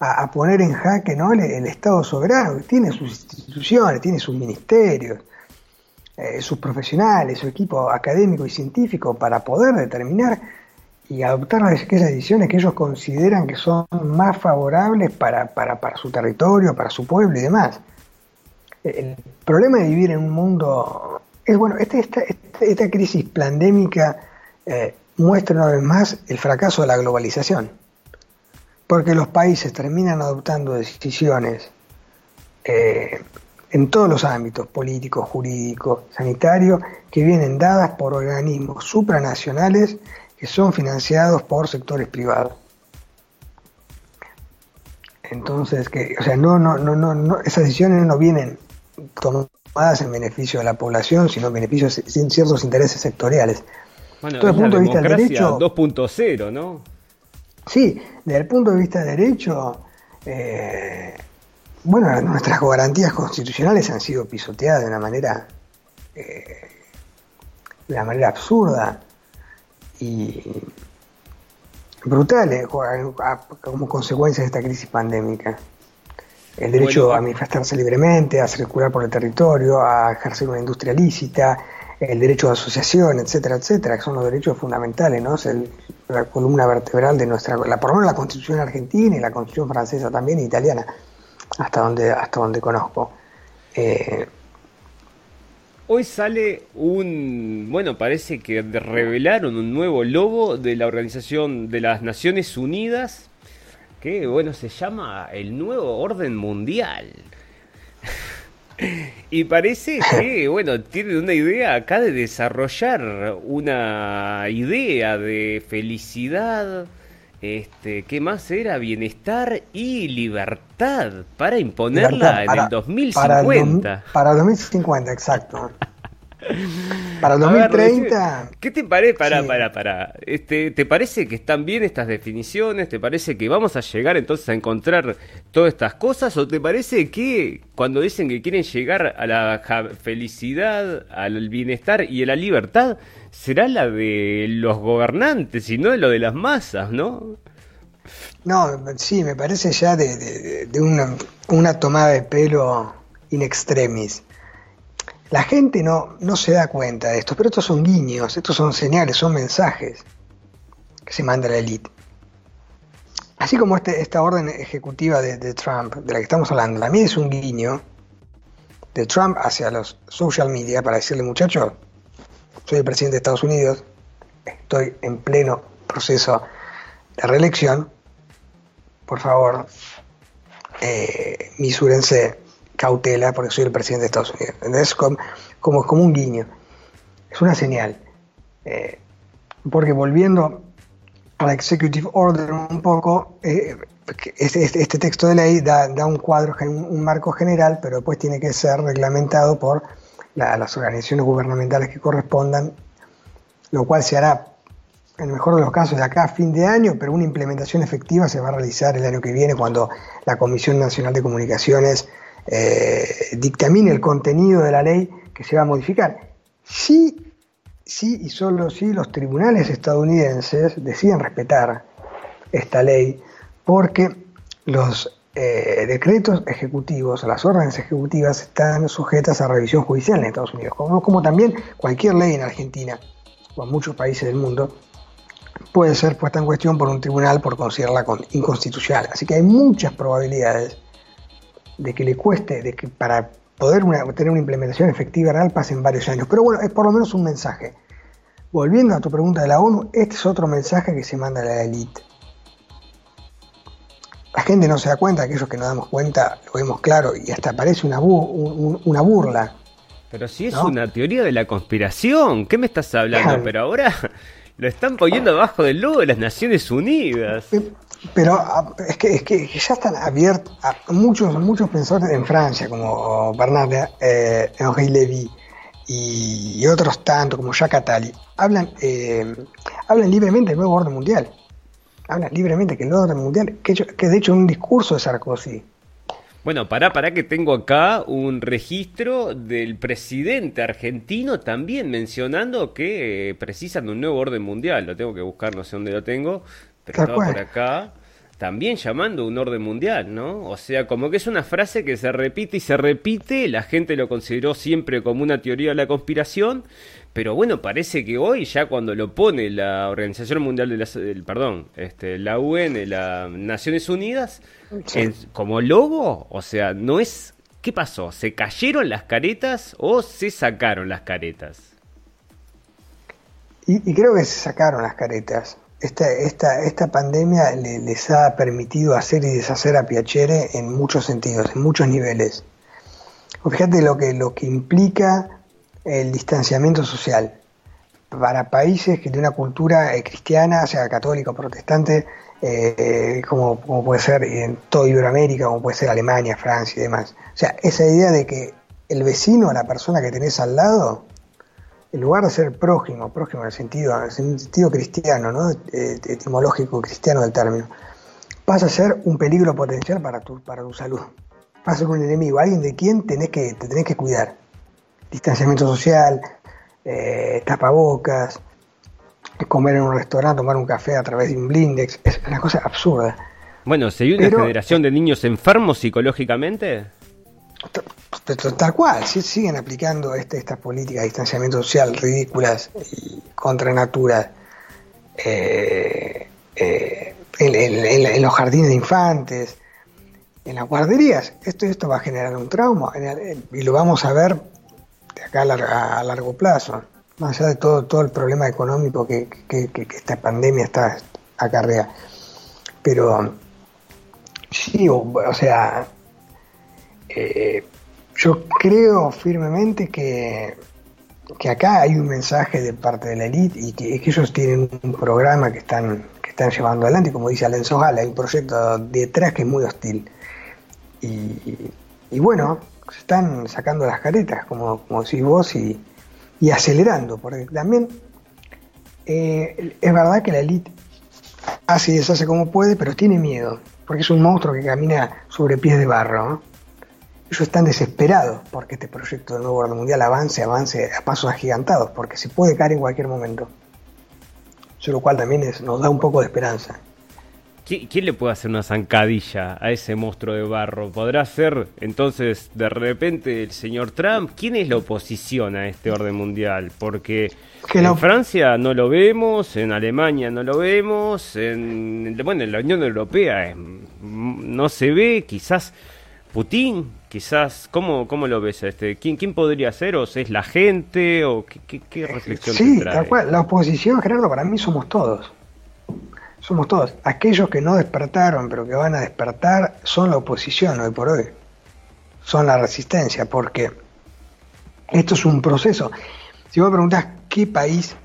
a, poner en jaque ¿no? el, Estado soberano, que tiene sus instituciones, tiene sus ministerios, eh, sus profesionales, su equipo académico y científico para poder determinar y adoptar aquellas decisiones que ellos consideran que son más favorables para, su territorio, para su pueblo y demás. El problema de vivir en un mundo es, bueno, este, esta, esta, crisis pandémica eh, muestra una vez más el fracaso de la globalización, porque los países terminan adoptando decisiones eh, en todos los ámbitos, políticos, jurídicos, sanitarios, que vienen dadas por organismos supranacionales que son financiados por sectores privados. Entonces, que, o sea, no, no, no, no, esas decisiones no vienen tomadas en beneficio de la población, sino en beneficio de ciertos intereses sectoriales. Bueno, desde el punto de vista del derecho 2.0, ¿no? Sí, desde el punto de vista del derecho, eh, bueno, nuestras garantías constitucionales han sido pisoteadas de una manera, eh, de una manera absurda y brutales como consecuencia de esta crisis pandémica. El derecho a manifestarse libremente, a circular por el territorio, a ejercer una industria lícita, el derecho de asociación, etcétera, etcétera, que son los derechos fundamentales, ¿no? Es la columna vertebral de nuestra, la, por lo menos la constitución argentina y la constitución francesa también, italiana, hasta donde, hasta donde conozco. Eh, Hoy sale un, bueno, parece que revelaron un nuevo logo de la Organización de las Naciones Unidas, que, bueno, se llama el Nuevo Orden Mundial. y parece que, bueno, tienen una idea acá de desarrollar una idea de felicidad, este, ¿qué más era? Bienestar y libertad para imponerla en el 2050. Para el, 2050, exacto. Para el 2030. ¿Qué te parece? Para, para, para. Este, ¿Te parece que están bien estas definiciones? ¿Te parece que vamos a llegar entonces a encontrar todas estas cosas? ¿O te parece que cuando dicen que quieren llegar a la felicidad, al bienestar y a la libertad, será la de los gobernantes y no de lo de las masas, ¿no? No, sí, me parece ya de, una, una, tomada de pelo in extremis. La gente no, no se da cuenta de esto, pero estos son guiños, estos son señales, son mensajes que se manda a la élite. Así como este, esta orden ejecutiva de, de, Trump, de la que estamos hablando, también es un guiño de Trump hacia los social media para decirle, muchachos, soy el presidente de Estados Unidos, estoy en pleno proceso de reelección, por favor, eh, misúrense cautela porque soy el presidente de Estados Unidos. Es como, como, un guiño, es una señal. Eh, porque volviendo a la Executive Order un poco, eh, este, este, texto de ley da, un cuadro, un, marco general, pero después tiene que ser reglamentado por las organizaciones gubernamentales que correspondan, lo cual se hará en el mejor de los casos de acá a fin de año, pero una implementación efectiva se va a realizar el año que viene cuando la Comisión Nacional de Comunicaciones eh, dictamine el contenido de la ley que se va a modificar. Sí, sí y solo si los tribunales estadounidenses deciden respetar esta ley, porque los eh, decretos ejecutivos, las órdenes ejecutivas están sujetas a revisión judicial en Estados Unidos, como, también cualquier ley en Argentina o en muchos países del mundo puede ser puesta en cuestión por un tribunal por considerarla inconstitucional. Así que hay muchas probabilidades de que le cueste, de que para poder tener una implementación efectiva real pasen varios años. Pero bueno, es por lo menos un mensaje. Volviendo a tu pregunta de la ONU, este es otro mensaje que se manda a la élite. La gente no se da cuenta, aquellos que nos damos cuenta lo vemos claro y hasta parece una, una burla. Pero si es una teoría de la conspiración, ¿qué me estás hablando? Pero ahora lo están poniendo abajo del logo de las Naciones Unidas. Pero ah, es que, es que ya están abiertos, muchos, muchos pensadores en Francia, como Bernard eh, Henri Lévy y, otros tantos, como Jacques Attali, hablan, eh, hablan libremente del nuevo orden mundial. Hablan libremente que el nuevo orden mundial, que, que de hecho es un discurso de Sarkozy. Bueno, para para que tengo acá un registro del presidente argentino también mencionando que eh, precisan de un nuevo orden mundial. Lo tengo que buscar, no sé dónde lo tengo, pero estaba por acá. También llamando un orden mundial, ¿no? O sea, como que es una frase que se repite y se repite, la gente lo consideró siempre como una teoría de la conspiración, pero bueno, parece que hoy ya cuando lo pone la Organización Mundial de la, perdón, este, la UN, las Naciones Unidas, como logo, o sea, no es, ¿qué pasó? ¿Se cayeron las caretas o se sacaron las caretas? Y, creo que se sacaron las caretas. Esta, esta, esta pandemia les ha permitido hacer y deshacer a Piacere en muchos sentidos, en muchos niveles. fíjate lo que, lo que implica el distanciamiento social. Para países que de una cultura eh, cristiana, sea católica o protestante, eh, como, puede ser en toda Iberoamérica, como puede ser Alemania, Francia y demás. O sea, esa idea de que el vecino, la persona que tenés al lado, en lugar de ser prójimo, prójimo en el sentido, en el sentido cristiano, ¿no? Eh, etimológico cristiano del término, pasa a ser un peligro potencial para tu, para tu salud. Pasa a ser un enemigo, alguien de quien tenés que, te tenés que cuidar distanciamiento social, eh, tapabocas, comer en un restaurante, tomar un café a través de un blindex, es una cosa absurda. Bueno, ¿se vio una generación de niños enfermos psicológicamente? Tal cual, siguen aplicando este, estas políticas de distanciamiento social ridículas y contra natura eh, eh, en, los jardines de infantes, en las guarderías. Esto, esto va a generar un trauma y lo vamos a ver acá a, largo plazo, más allá de todo, todo el problema económico que, esta pandemia está acarrea. Pero sí, o, sea, eh, yo creo firmemente que, que acá hay un mensaje de parte de la élite y que, ellos tienen un programa que están, que están llevando adelante, como dice Alenzo Gala, hay un proyecto detrás que es muy hostil. Y, y bueno, se están sacando las caretas, como, como decís vos, y, acelerando, porque también eh, es verdad que la elite hace y deshace como puede, pero tiene miedo, porque es un monstruo que camina sobre pies de barro. Ellos están desesperados porque este proyecto del nuevo orden mundial avance, avance a pasos agigantados, porque se puede caer en cualquier momento. Eso lo cual también nos da un poco de esperanza. ¿Quién le puede hacer una zancadilla a ese monstruo de barro? ¿Podrá ser entonces de repente el señor Trump? ¿Quién es la oposición a este orden mundial? Porque en Francia no lo vemos, en Alemania no lo vemos, en, bueno, en la Unión Europea no se ve, quizás Putin, quizás, ¿cómo, cómo lo ves? Este, ¿quién, ¿Quién podría ser? ¿O es la gente? ¿O qué, qué, reflexión Sí, tal cual. La oposición, Gerardo, para mí somos todos somos todos. Aquellos que no despertaron, pero que van a despertar, son la oposición hoy por hoy. Son la resistencia, porque esto es un proceso. Si vos preguntás qué país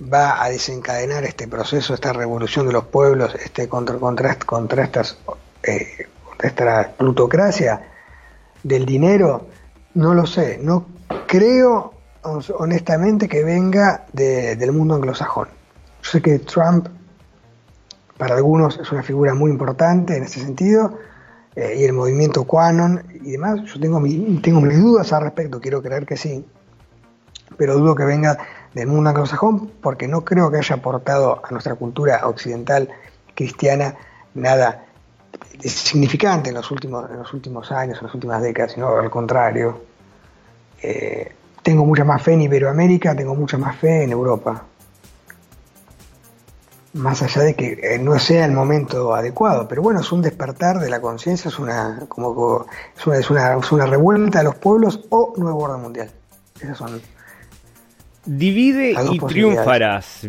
va a desencadenar este proceso, esta revolución de los pueblos, este contra, contra, contra estas, eh, esta plutocracia del dinero, no lo sé. No creo honestamente que venga del mundo anglosajón. Yo sé que Trump para algunos es una figura muy importante en ese sentido, eh, y el movimiento Quanon y demás. Yo tengo, tengo mis dudas al respecto, quiero creer que sí, pero dudo que venga del mundo anglosajón porque no creo que haya aportado a nuestra cultura occidental cristiana nada significante en los últimos, en los últimos años, en las últimas décadas, sino al contrario. Eh, tengo mucha más fe en Iberoamérica, tengo mucha más fe en Europa más allá de que eh, no sea el momento adecuado, pero bueno, es un despertar de la conciencia, es una como es una, es una, es una revuelta de los pueblos o nuevo orden mundial. Esas son Divide y triunfarás.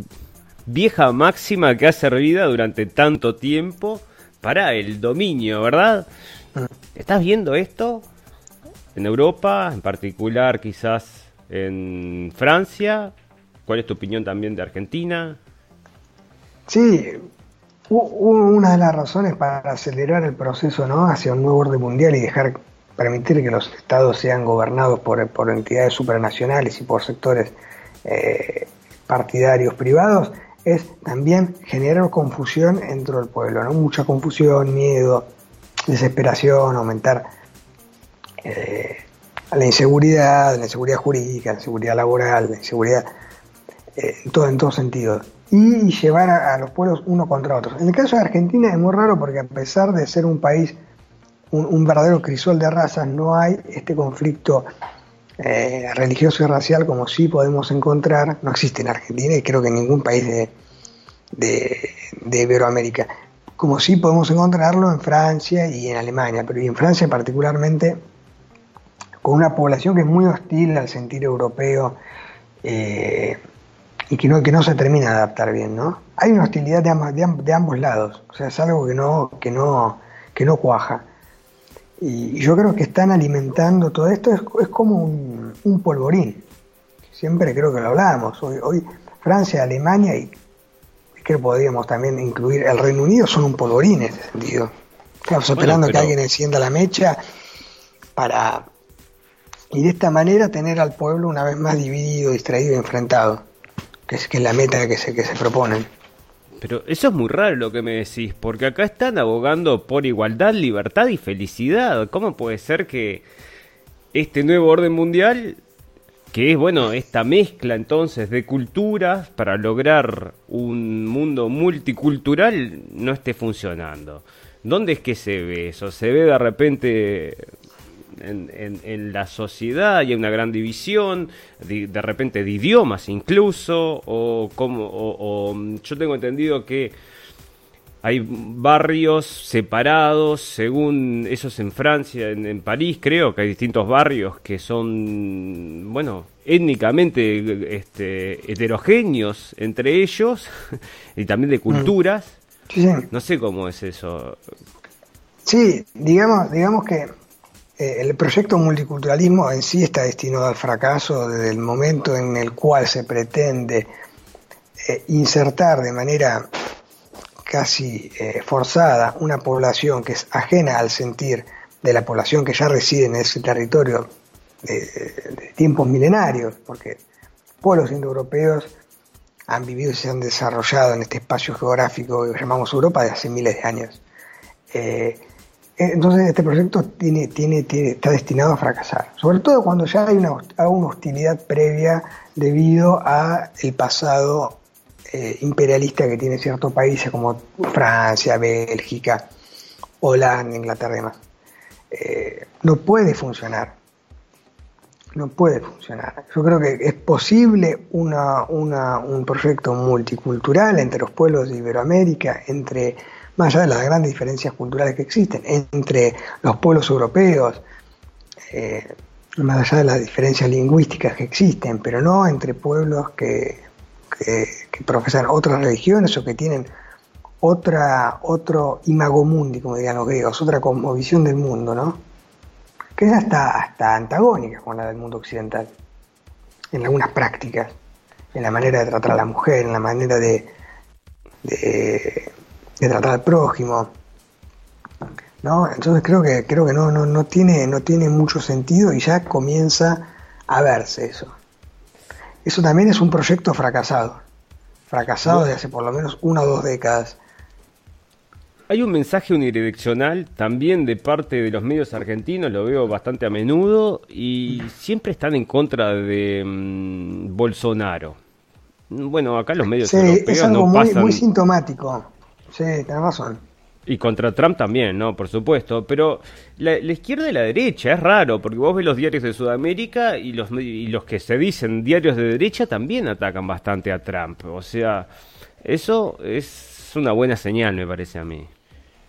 Vieja máxima que ha servido durante tanto tiempo para el dominio, ¿verdad? Mm. ¿Estás viendo esto en Europa, en particular quizás en Francia? ¿Cuál es tu opinión también de Argentina? Sí, una de las razones para acelerar el proceso ¿no? hacia un nuevo orden mundial y dejar permitir que los estados sean gobernados por, entidades supranacionales y por sectores eh, partidarios privados es también generar confusión dentro del pueblo, ¿no? mucha confusión, miedo, desesperación, aumentar eh, la inseguridad, la inseguridad jurídica, la inseguridad laboral, la inseguridad eh, todo, en todos sentidos y llevar a, los pueblos uno contra otro. En el caso de Argentina es muy raro porque a pesar de ser un país, un, verdadero crisol de razas, no hay este conflicto eh, religioso y racial como sí podemos encontrar, no existe en Argentina y creo que en ningún país de, de, Iberoamérica, como sí podemos encontrarlo en Francia y en Alemania, pero y en Francia particularmente con una población que es muy hostil al sentir europeo. Eh, y que no, que no se termina de adaptar bien, ¿no? Hay una hostilidad de, de, ambos lados, o sea, es algo que no, que no, que no cuaja. Y, yo creo que están alimentando todo esto, es, es como un, un, polvorín. Siempre creo que lo hablábamos. Hoy, hoy Francia, Alemania y que podríamos también incluir el Reino Unido son un polvorín en ese sentido. Estamos esperando que alguien encienda la mecha para y de esta manera tener al pueblo una vez más dividido, distraído y enfrentado que es, que la meta que se, que se proponen. Pero eso es muy raro lo que me decís, porque acá están abogando por igualdad, libertad y felicidad. ¿Cómo puede ser que este nuevo orden mundial, que es, bueno, esta mezcla entonces de culturas para lograr un mundo multicultural, no esté funcionando? ¿Dónde es que se ve eso? ¿Se ve de repente en, la sociedad, hay una gran división, de, repente de idiomas incluso, o, como, o, yo tengo entendido que hay barrios separados, según esos en Francia, en, París creo que hay distintos barrios que son, bueno, étnicamente este, heterogéneos entre ellos y también de mm. culturas. No sé cómo es eso. Sí, digamos, digamos que el proyecto multiculturalismo en sí está destinado al fracaso desde el momento en el cual se pretende eh, insertar de manera casi eh, forzada una población que es ajena al sentir de la población que ya reside en ese territorio de, tiempos milenarios, porque pueblos indoeuropeos han vivido y se han desarrollado en este espacio geográfico que llamamos Europa de hace miles de años. Entonces este proyecto tiene, tiene, está destinado a fracasar, sobre todo cuando ya hay una, hostilidad previa debido a el pasado eh, imperialista que tiene ciertos países como Francia, Bélgica, Holanda, Inglaterra y demás. Eh, no puede funcionar, no puede funcionar. Yo creo que es posible una, un proyecto multicultural entre los pueblos de Iberoamérica, entre más allá de las grandes diferencias culturales que existen entre los pueblos europeos, eh, más allá de las diferencias lingüísticas que existen, pero no entre pueblos que, profesan otras religiones o que tienen otra, otro imago mundi, como dirían los griegos, otra cosmovisión del mundo, ¿no? Que es hasta, hasta antagónica con la del mundo occidental, en algunas prácticas, en la manera de tratar a la mujer, en la manera de de tratar al prójimo. ¿no? Entonces creo que, creo que no, no, no, tiene, no tiene mucho sentido y ya comienza a verse eso. Eso también es un proyecto fracasado, fracasado de hace por lo menos una o dos décadas. Hay un mensaje unidireccional también de parte de los medios argentinos, lo veo bastante a menudo, y siempre están en contra de mm, Bolsonaro. Bueno, acá los medios sí, es algo muy, muy sintomático. Sí, tenés razón. Y contra Trump también, ¿no? Por supuesto. Pero la, izquierda y la derecha es raro, porque vos ves los diarios de Sudamérica y los, y los que se dicen diarios de derecha también atacan bastante a Trump. O sea, eso es una buena señal, me parece a mí.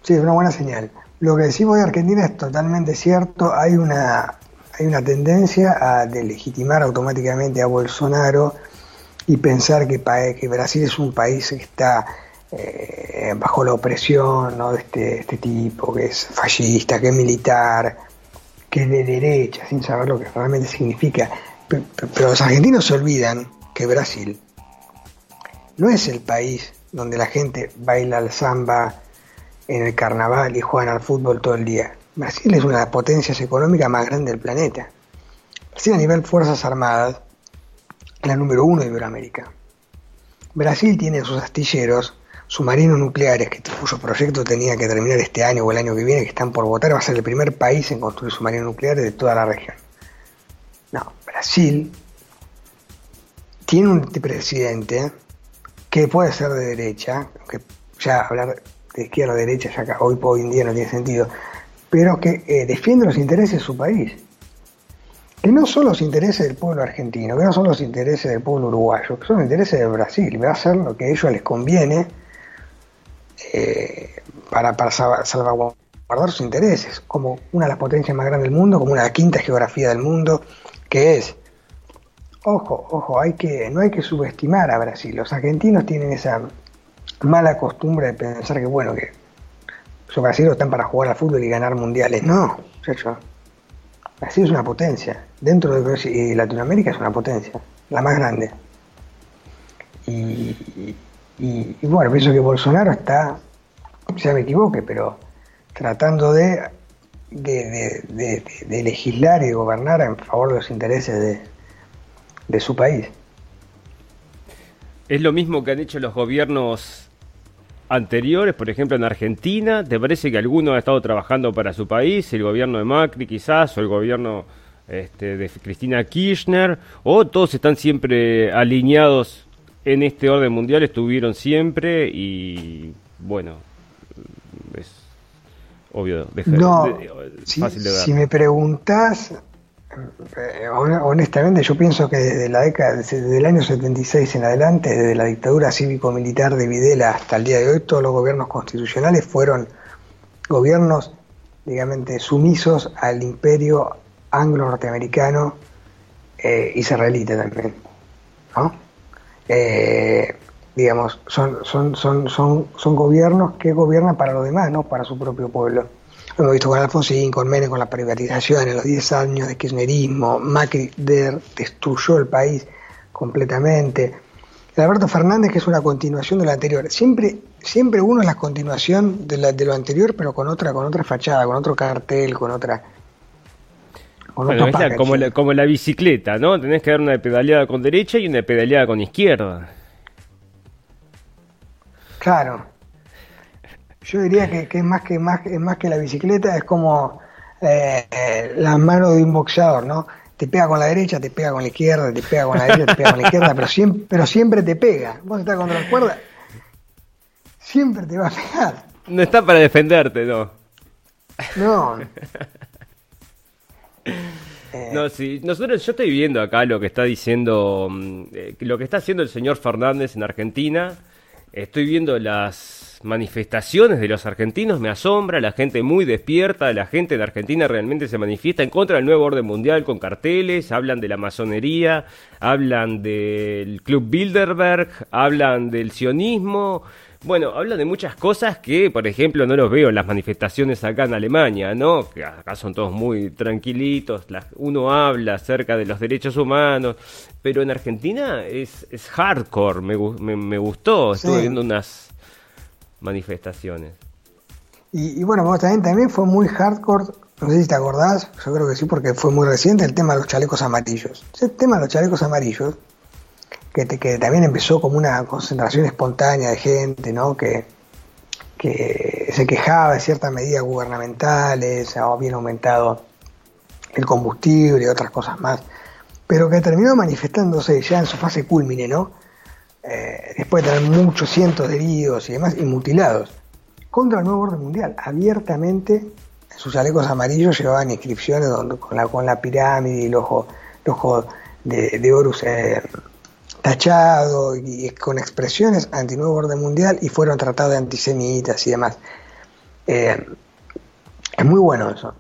Sí, es una buena señal. Lo que decimos de Argentina es totalmente cierto. Hay una, hay una tendencia a delegitimar automáticamente a Bolsonaro y pensar que, que Brasil es un país que está eh, bajo la opresión ¿no? de este, este tipo que es fascista, que es militar, que es de derecha, sin saber lo que realmente significa. Pero, los argentinos se olvidan que Brasil no es el país donde la gente baila al samba en el carnaval y juegan al fútbol todo el día. Brasil es una de las potencias económicas más grandes del planeta. Brasil a nivel Fuerzas Armadas es la número uno de Iberoamérica. Brasil tiene sus astilleros submarinos nucleares que, cuyo proyecto tenía que terminar este año o el año que viene, que están por votar, va a ser el primer país en construir submarinos nucleares de toda la región. No, Brasil tiene un presidente que puede ser de derecha, aunque ya hablar de izquierda o derecha ya hoy, hoy en día no tiene sentido, pero que eh, defiende los intereses de su país. Que no son los intereses del pueblo argentino, que no son los intereses del pueblo uruguayo, que son los intereses de Brasil. Va a hacer lo que a ellos les conviene eh, para, para salvaguardar sus intereses, como una de las potencias más grandes del mundo, como una quinta geografía del mundo, que es, ojo, ojo, hay que, no hay que subestimar a Brasil. Los argentinos tienen esa mala costumbre de pensar que, bueno, que los brasileños están para jugar al fútbol y ganar mundiales. No, muchachos. Brasil es una potencia. Dentro de Latinoamérica es una potencia, la más grande. y, y, bueno, pienso que Bolsonaro está, ya me equivoque, pero tratando de, de, legislar y de gobernar en favor de los intereses de, su país. Es lo mismo que han hecho los gobiernos anteriores, por ejemplo en Argentina. ¿Te parece que alguno ha estado trabajando para su país? El gobierno de Macri quizás, o el gobierno este, de Cristina Kirchner, o todos están siempre alineados en este orden mundial estuvieron siempre y bueno, es obvio. no, si, me preguntas, eh, honestamente yo pienso que desde la década, desde el año 76 en adelante, desde la dictadura cívico-militar de Videla hasta el día de hoy, todos los gobiernos constitucionales fueron gobiernos, digamos, sumisos al imperio anglo-norteamericano eh, israelita también, ¿no? Eh, digamos, son, son, son, son, son gobiernos que gobiernan para los demás, no para su propio pueblo. Lo hemos visto con Alfonsín, con Menem, con la privatización, en los 10 años de kirchnerismo, Macri destruyó el país completamente. Alberto Fernández, que es una continuación de lo anterior. Siempre, siempre uno es la continuación de, de lo anterior, pero con otra, con otra fachada, con otro cartel, con otra, bueno, como, la, como la bicicleta, ¿no? Tenés que dar una pedaleada con derecha y una pedaleada con izquierda. Claro. Yo diría que, es más que más, es más que la bicicleta, es como eh, la mano de un boxeador, ¿no? Te pega con la derecha, te pega con la izquierda, te pega con la derecha, te pega con la izquierda, pero siempre, pero siempre te pega. Vos estás contra la cuerda, siempre te va a pegar. No está para defenderte, ¿no? No. No, sí, nosotros, yo estoy viendo acá lo que está diciendo, mm, eh, lo que está haciendo el señor Fernández en Argentina. Estoy viendo las manifestaciones de los argentinos, me asombra, la gente muy despierta, la gente en Argentina realmente se manifiesta en contra del nuevo orden mundial con carteles, hablan de la masonería, hablan del Club Bilderberg, hablan del sionismo, bueno, habla de muchas cosas que, por ejemplo, no los veo en las manifestaciones acá en Alemania, ¿no? Que acá son todos muy tranquilitos, uno habla acerca de los derechos humanos, pero en Argentina es, es hardcore, me, me, gustó, estuve viendo unas manifestaciones. Y, bueno, vos también, también fue muy hardcore, no sé si te acordás, yo creo que sí, porque fue muy reciente el tema de los chalecos amarillos. El tema de los chalecos amarillos que, también empezó como una concentración espontánea de gente, ¿no? Que, se quejaba de ciertas medidas gubernamentales, habían aumentado el combustible y otras cosas más, pero que terminó manifestándose ya en su fase culmine, ¿no? Eh, después de tener muchos cientos de heridos y demás, y mutilados, contra el nuevo orden mundial, abiertamente en sus chalecos amarillos llevaban inscripciones con, la, pirámide y el ojo, el ojo de, de Horus eh, tachado y con expresiones anti-nuevo orden mundial y fueron tratados de antisemitas y demás. Eh, es muy bueno eso,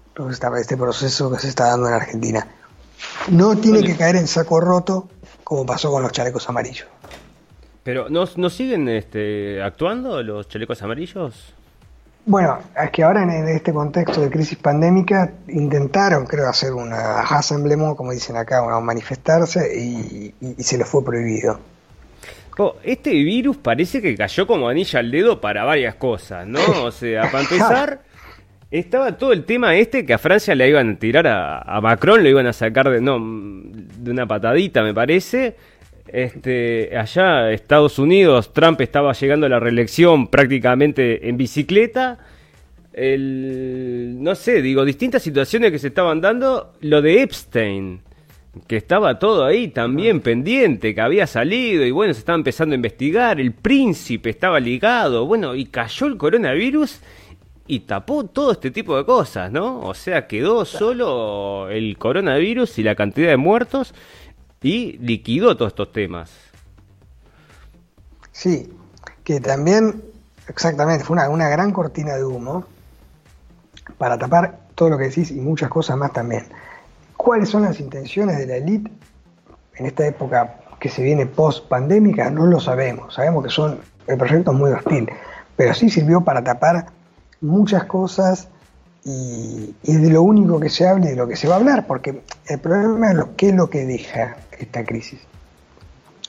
este proceso que se está dando en Argentina. No tiene que caer en saco roto como pasó con los chalecos amarillos. Pero ¿no, no siguen este, actuando los chalecos amarillos? Bueno, es que ahora en este contexto de crisis pandémica intentaron, creo, hacer una assemblée, como dicen acá, o manifestarse y, se les fue prohibido. este virus parece que cayó como anilla al dedo para varias cosas, ¿no? O sea, para empezar, estaba todo el tema este que a Francia le iban a tirar a, a Macron, lo iban a sacar de, no, de una patadita, me parece. Este, allá, Estados Unidos, Trump estaba llegando a la reelección prácticamente en bicicleta. El, no sé, digo, distintas situaciones que se estaban dando. Lo de Epstein, que estaba todo ahí también pendiente, que había salido y bueno, se estaba empezando a investigar. El príncipe estaba ligado, bueno, y cayó el coronavirus y tapó todo este tipo de cosas, ¿no? O sea, quedó solo el coronavirus y la cantidad de muertos y liquidó todos estos temas. Sí, que también, exactamente, fue una, gran cortina de humo para tapar todo lo que decís y muchas cosas más también. ¿Cuáles son las intenciones de la élite en esta época que se viene post pandémica? No lo sabemos. Sabemos que son el proyecto es muy hostil, pero sí sirvió para tapar muchas cosas y, y, de lo único que se hable de lo que se va a hablar, porque el problema es lo, qué es lo que deja esta crisis.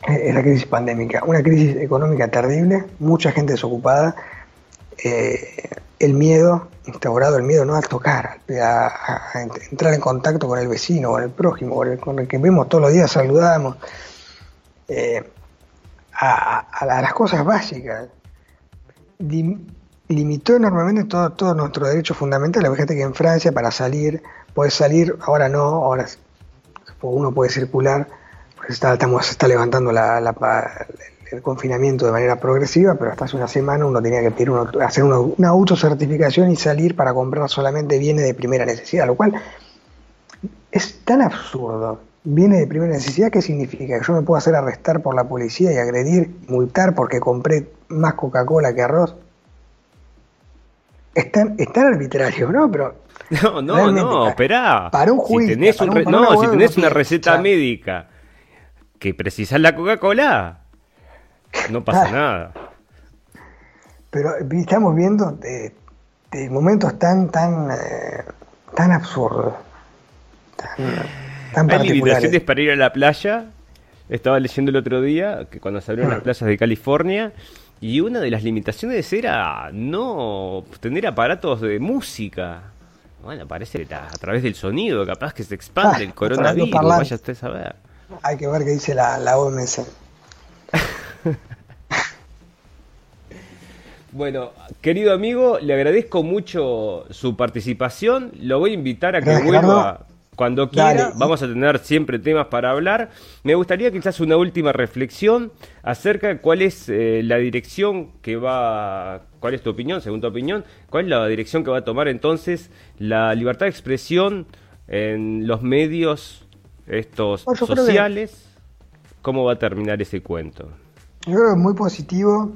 Es la crisis pandémica, una crisis económica terrible, mucha gente desocupada, eh, el miedo instaurado, el miedo no a tocar, a, entrar en contacto con el vecino, con el prójimo, con el, que vemos todos los días, saludamos, eh, a, las cosas básicas. limitó enormemente todos todo nuestros derechos fundamentales. Fíjate que en Francia para salir, puedes salir, ahora no, ahora uno puede circular está, estamos, está levantando el confinamiento de manera progresiva, pero hasta hace una semana uno tenía que pedir hacer una, una autocertificación y salir para comprar solamente bienes de primera necesidad, lo cual es tan absurdo. Bienes de primera necesidad, ¿qué significa? Que yo me puedo hacer arrestar por la policía y agredir, multar porque compré más Coca-Cola que arroz. Es tan, arbitrario, ¿no? Pero no, no, no, espera. Para un juicio. Si tenés, no, si tenés una receta médica que precisas la Coca-Cola, no pasa nada. Pero estamos viendo de, momentos tan, tan, eh, tan absurdos. Tan, Hay limitaciones para ir a la playa. Estaba leyendo el otro día que cuando se abrieron las ah. playas de California y una de las limitaciones era no tener aparatos de música. Bueno, parece a través del sonido, capaz que se expande ah, el coronavirus, vaya usted a saber. Hay que ver qué dice la, la OMS. Bueno, querido amigo, le agradezco mucho su participación. Lo voy a invitar a que vuelva cuando quiera. Vamos a tener siempre temas para hablar. Me gustaría quizás una última reflexión acerca de cuál es eh, la dirección que va, cuál es tu opinión, según tu opinión, cuál es la dirección que va a tomar entonces la libertad de expresión en los medios estos sociales, ¿cómo va a terminar ese cuento? Yo creo que es muy positivo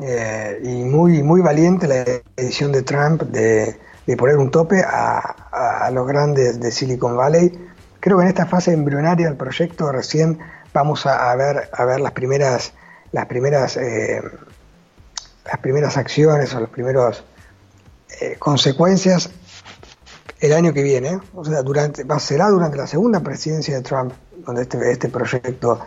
eh, y muy, muy valiente la decisión de Trump de, poner un tope a, los grandes de Silicon Valley. Creo que en esta fase embrionaria del proyecto recién vamos a, ver, a ver las primeras, las primeras, eh, las primeras acciones o las primeras eh, consecuencias el año que viene, o sea, durante, será durante la segunda presidencia de Trump, donde este, este proyecto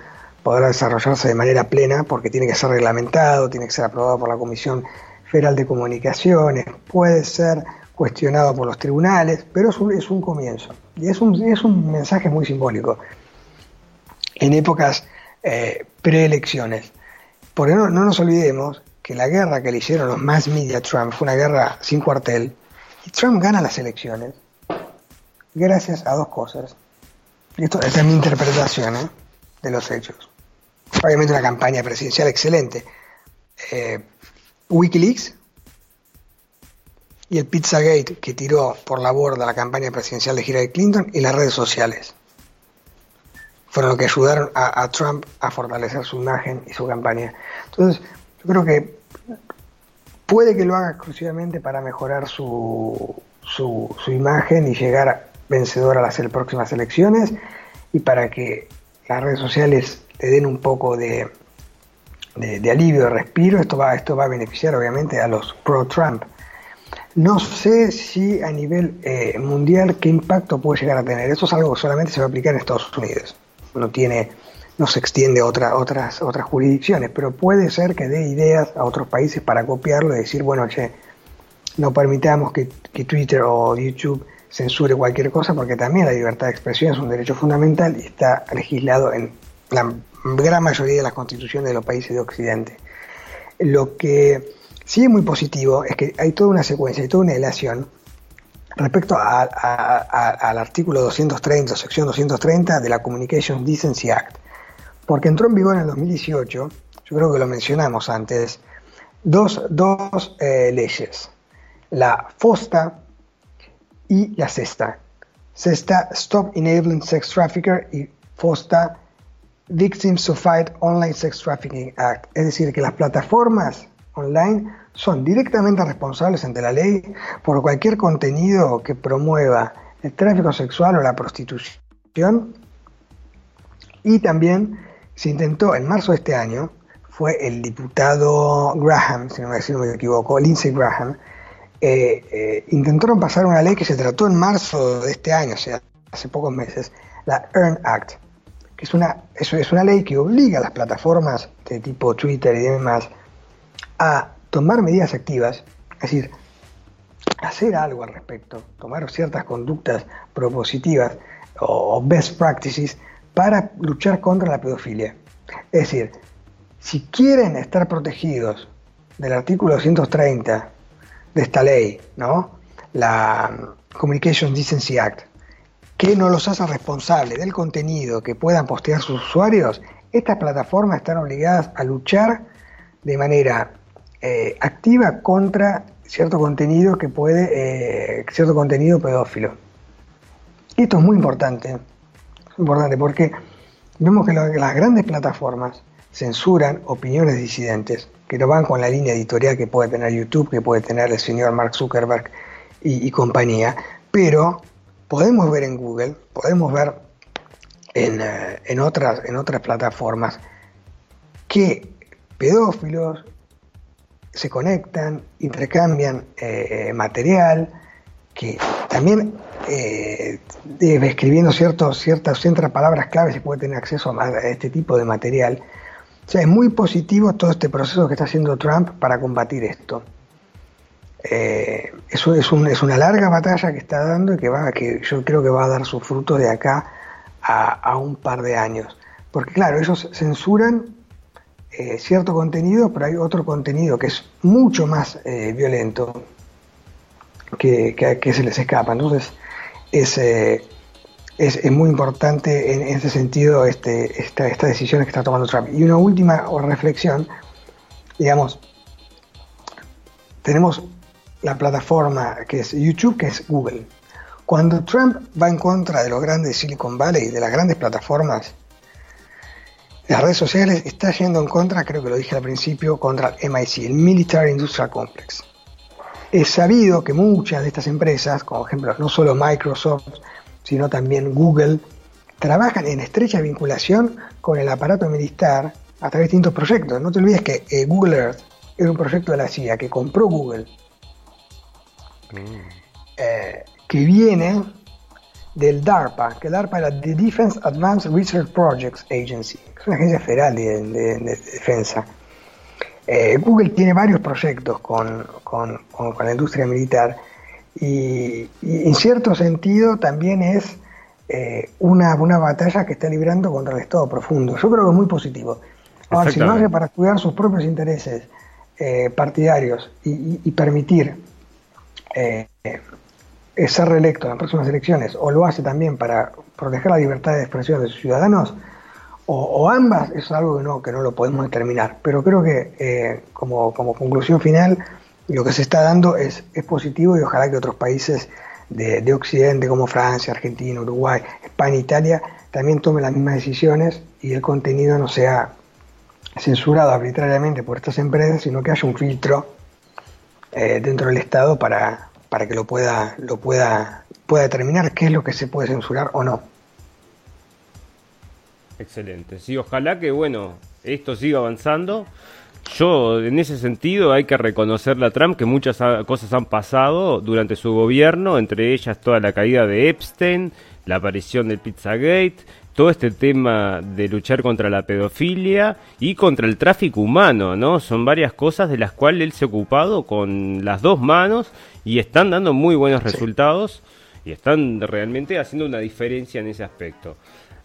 podrá desarrollarse de manera plena, porque tiene que ser reglamentado, tiene que ser aprobado por la Comisión Federal de Comunicaciones, puede ser cuestionado por los tribunales, pero es un, es un comienzo. Y es un, es un mensaje muy simbólico. En épocas eh, preelecciones. Porque no, no nos olvidemos que la guerra que le hicieron los más media Trump fue una guerra sin cuartel, y Trump gana las elecciones gracias a dos cosas. Y esto es mi interpretación ¿eh? de los hechos. Obviamente una campaña presidencial excelente. Eh, Wikileaks y el Pizzagate que tiró por la borda la campaña presidencial de Hillary Clinton y las redes sociales. Fueron lo que ayudaron a, Trump a fortalecer su imagen y su campaña. Entonces, yo creo que puede que lo haga exclusivamente para mejorar su, su, imagen y llegar vencedor a las próximas elecciones y para que las redes sociales le den un poco de, alivio, de respiro, esto va, esto va a beneficiar obviamente a los pro-Trump. No sé si a nivel eh, mundial qué impacto puede llegar a tener. Eso es algo que solamente se va a aplicar en Estados Unidos. No tiene, no se extiende a otra, otras, otras jurisdicciones, pero puede ser que dé ideas a otros países para copiarlo y decir, bueno, che, no permitamos que Twitter o YouTube censure cualquier cosa, porque también la libertad de expresión es un derecho fundamental y está legislado en la gran mayoría de las constituciones de los países de Occidente. Lo que sí es muy positivo es que hay toda una secuencia, hay toda una relación respecto al artículo 230, sección 230 de la Communication Decency Act, porque entró en vigor en el 2018, yo creo que lo mencionamos antes, dos, dos eh, leyes, la FOSTA y la CESTA. CESTA, Stop Enabling Sex Trafficker y FOSTA, Victims of Fight Online Sex Trafficking Act. Es decir, que las plataformas online son directamente responsables ante la ley por cualquier contenido que promueva el tráfico sexual o la prostitución. Y también se intentó en marzo de este año, fue el diputado Graham, si no me, equivoco, Lindsey Graham, eh, eh, intentaron pasar una ley que se trató en marzo de este año, o sea, hace pocos meses, la Earn Act, es una, es una ley que obliga a las plataformas de tipo Twitter y demás a tomar medidas activas, es decir, hacer algo al respecto, tomar ciertas conductas propositivas o best practices para luchar contra la pedofilia. Es decir, si quieren estar protegidos del artículo 230 de esta ley, ¿no? La Communications Decency Act, que no los hace responsables del contenido que puedan postear sus usuarios, estas plataformas están obligadas a luchar de manera eh, activa contra cierto contenido que puede, eh, cierto contenido pedófilo. Y esto es muy importante, importante porque vemos que las grandes plataformas censuran opiniones disidentes, que no van con la línea editorial que puede tener YouTube, que puede tener el señor Mark Zuckerberg y compañía, pero podemos ver en Google, podemos ver en, eh, otras, en otras plataformas que pedófilos se conectan, intercambian eh, material, que también eh, escribiendo ciertos, ciertas, ciertas palabras claves se puede tener acceso a, este tipo de material. O sea, es muy positivo todo este proceso que está haciendo Trump para combatir esto. Eh, eso es, una larga batalla que está dando y que yo creo que va a dar sus frutos de acá a, un par de años. Porque claro, ellos censuran eh, cierto contenido, pero hay otro contenido que es mucho más eh, violento que, que, se les escapa. Entonces es, es, muy importante en, ese sentido este, esta, esta decisión que está tomando Trump. Y una última reflexión, digamos, tenemos la plataforma que es YouTube, que es Google. Cuando Trump va en contra de los grandes Silicon Valley, de las grandes plataformas, las redes sociales, está yendo en contra, creo que lo dije al principio, contra el MIC, el Military Industrial Complex. Es sabido que muchas de estas empresas, como ejemplo no solo Microsoft, sino también Google, trabajan en estrecha vinculación con el aparato militar a través de distintos proyectos. No te olvides que eh, Google Earth es un proyecto de la CIA que compró Google eh, que viene del DARPA, que DARPA era The Defense Advanced Research Projects Agency, es una agencia federal de, defensa. Eh, Google tiene varios proyectos con, la industria militar y, en cierto sentido también es eh, una, batalla que está librando contra el Estado profundo. Yo creo que es muy positivo. Ahora, si no hace para cuidar sus propios intereses partidarios y permitir eh, ser reelecto en las próximas elecciones o lo hace también para proteger la libertad de expresión de sus ciudadanos, o, ambas, es algo que no, que no lo podemos determinar. Pero creo que eh, como, conclusión final, lo que se está dando es, positivo y ojalá que otros países de, Occidente como Francia, Argentina, Uruguay, España, Italia, también tomen las mismas decisiones y el contenido no sea censurado arbitrariamente por estas empresas, sino que haya un filtro eh, dentro del Estado para, para que lo pueda, lo pueda, pueda determinar qué es lo que se puede censurar o no. Excelente. Sí, ojalá que, bueno, esto siga avanzando. Yo, en ese sentido, hay que reconocerle a Trump que muchas cosas han pasado durante su gobierno, entre ellas toda la caída de Epstein, la aparición del Pizzagate, todo este tema de luchar contra la pedofilia y contra el tráfico humano, ¿no? Son varias cosas de las cuales él se ha ocupado con las dos manos y están dando muy buenos resultados y están realmente haciendo una diferencia en ese aspecto.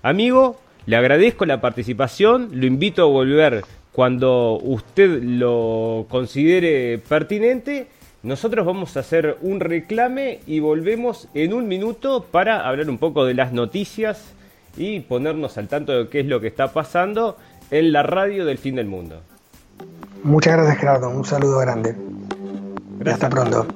Amigo, le agradezco la participación, lo invito a volver cuando usted lo considere pertinente. Nosotros vamos a hacer un reclame y volvemos en un minuto para hablar un poco de las noticias y ponernos al tanto de qué es lo que está pasando en la radio del fin del mundo. Muchas gracias Gerardo, un saludo grande. hasta pronto.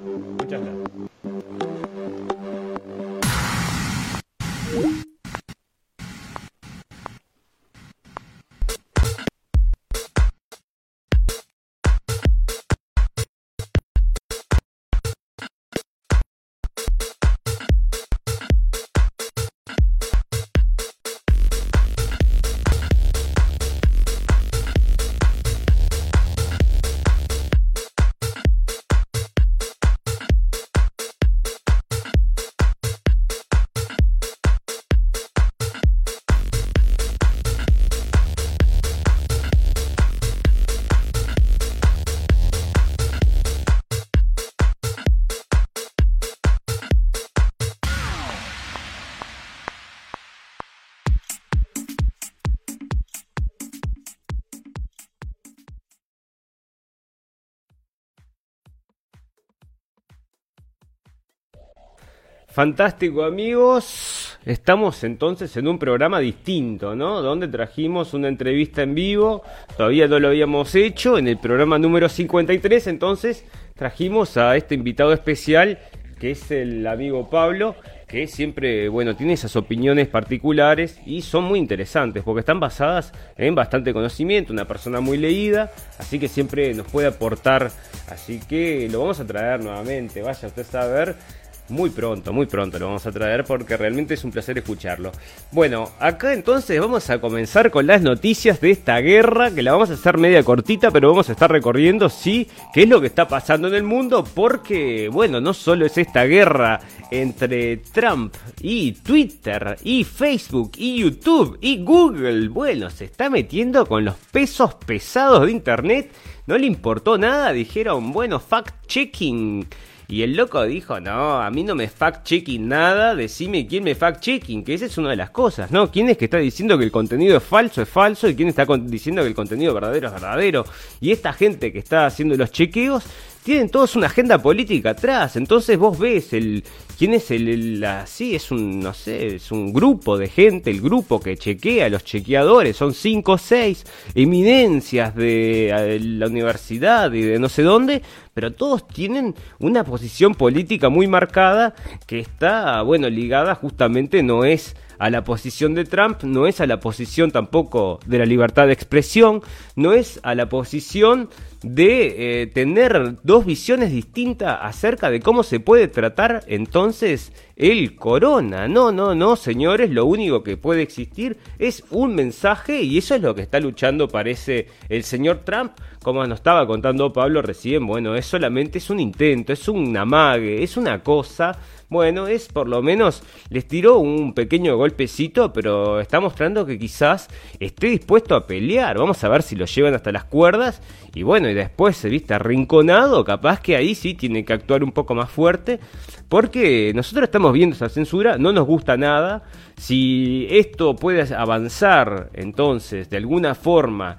Fantástico amigos, estamos entonces en un programa distinto, ¿no? Donde trajimos una entrevista en vivo, todavía no lo habíamos hecho, en el programa número 53 entonces trajimos a este invitado especial que es el amigo Pablo, que siempre, bueno, tiene esas opiniones particulares y son muy interesantes porque están basadas en bastante conocimiento, una persona muy leída, así que siempre nos puede aportar, así que lo vamos a traer nuevamente, vaya usted a saber muy pronto, muy pronto lo vamos a traer porque realmente es un placer escucharlo. Bueno, acá entonces vamos a comenzar con las noticias de esta guerra, que la vamos a hacer media cortita, pero vamos a estar recorriendo, sí, qué es lo que está pasando en el mundo, porque, bueno, no solo es esta guerra entre Trump y Twitter y Facebook y YouTube y Google, bueno, se está metiendo con los pesos pesados de Internet, no le importó nada, dijeron, bueno, fact-checking y el loco dijo, no, a mí no me fact-checking nada, decime quién me fact-checking, que esa es una de las cosas, ¿no? ¿Quién es que está diciendo que el contenido es falso, es falso? ¿Y quién está diciendo que el contenido verdadero es verdadero? Y esta gente que está haciendo los chequeos tienen todos una agenda política atrás. Entonces vos ves el quién es el, así es un no sé, es un grupo de gente, el grupo que chequea, los chequeadores, son cinco o seis eminencias de la universidad y de no sé dónde, pero todos tienen una posición política muy marcada que está, bueno, ligada justamente no es a la posición de Trump, no es a la posición tampoco de la libertad de expresión, no es a la posición de eh, tener dos visiones distintas acerca de cómo se puede tratar entonces el corona. No, no, no, señores, lo único que puede existir es un mensaje y eso es lo que está luchando, parece, el señor Trump. Como nos estaba contando Pablo recién, bueno, es solamente es un intento, es un amague, es una cosa bueno, es por lo menos les tiró un pequeño golpecito, pero está mostrando que quizás esté dispuesto a pelear. Vamos a ver si lo llevan hasta las cuerdas. Y bueno, y después se viste arrinconado, capaz que ahí sí tiene que actuar un poco más fuerte. Porque nosotros estamos viendo esa censura, no nos gusta nada. Si esto puede avanzar, entonces, de alguna forma,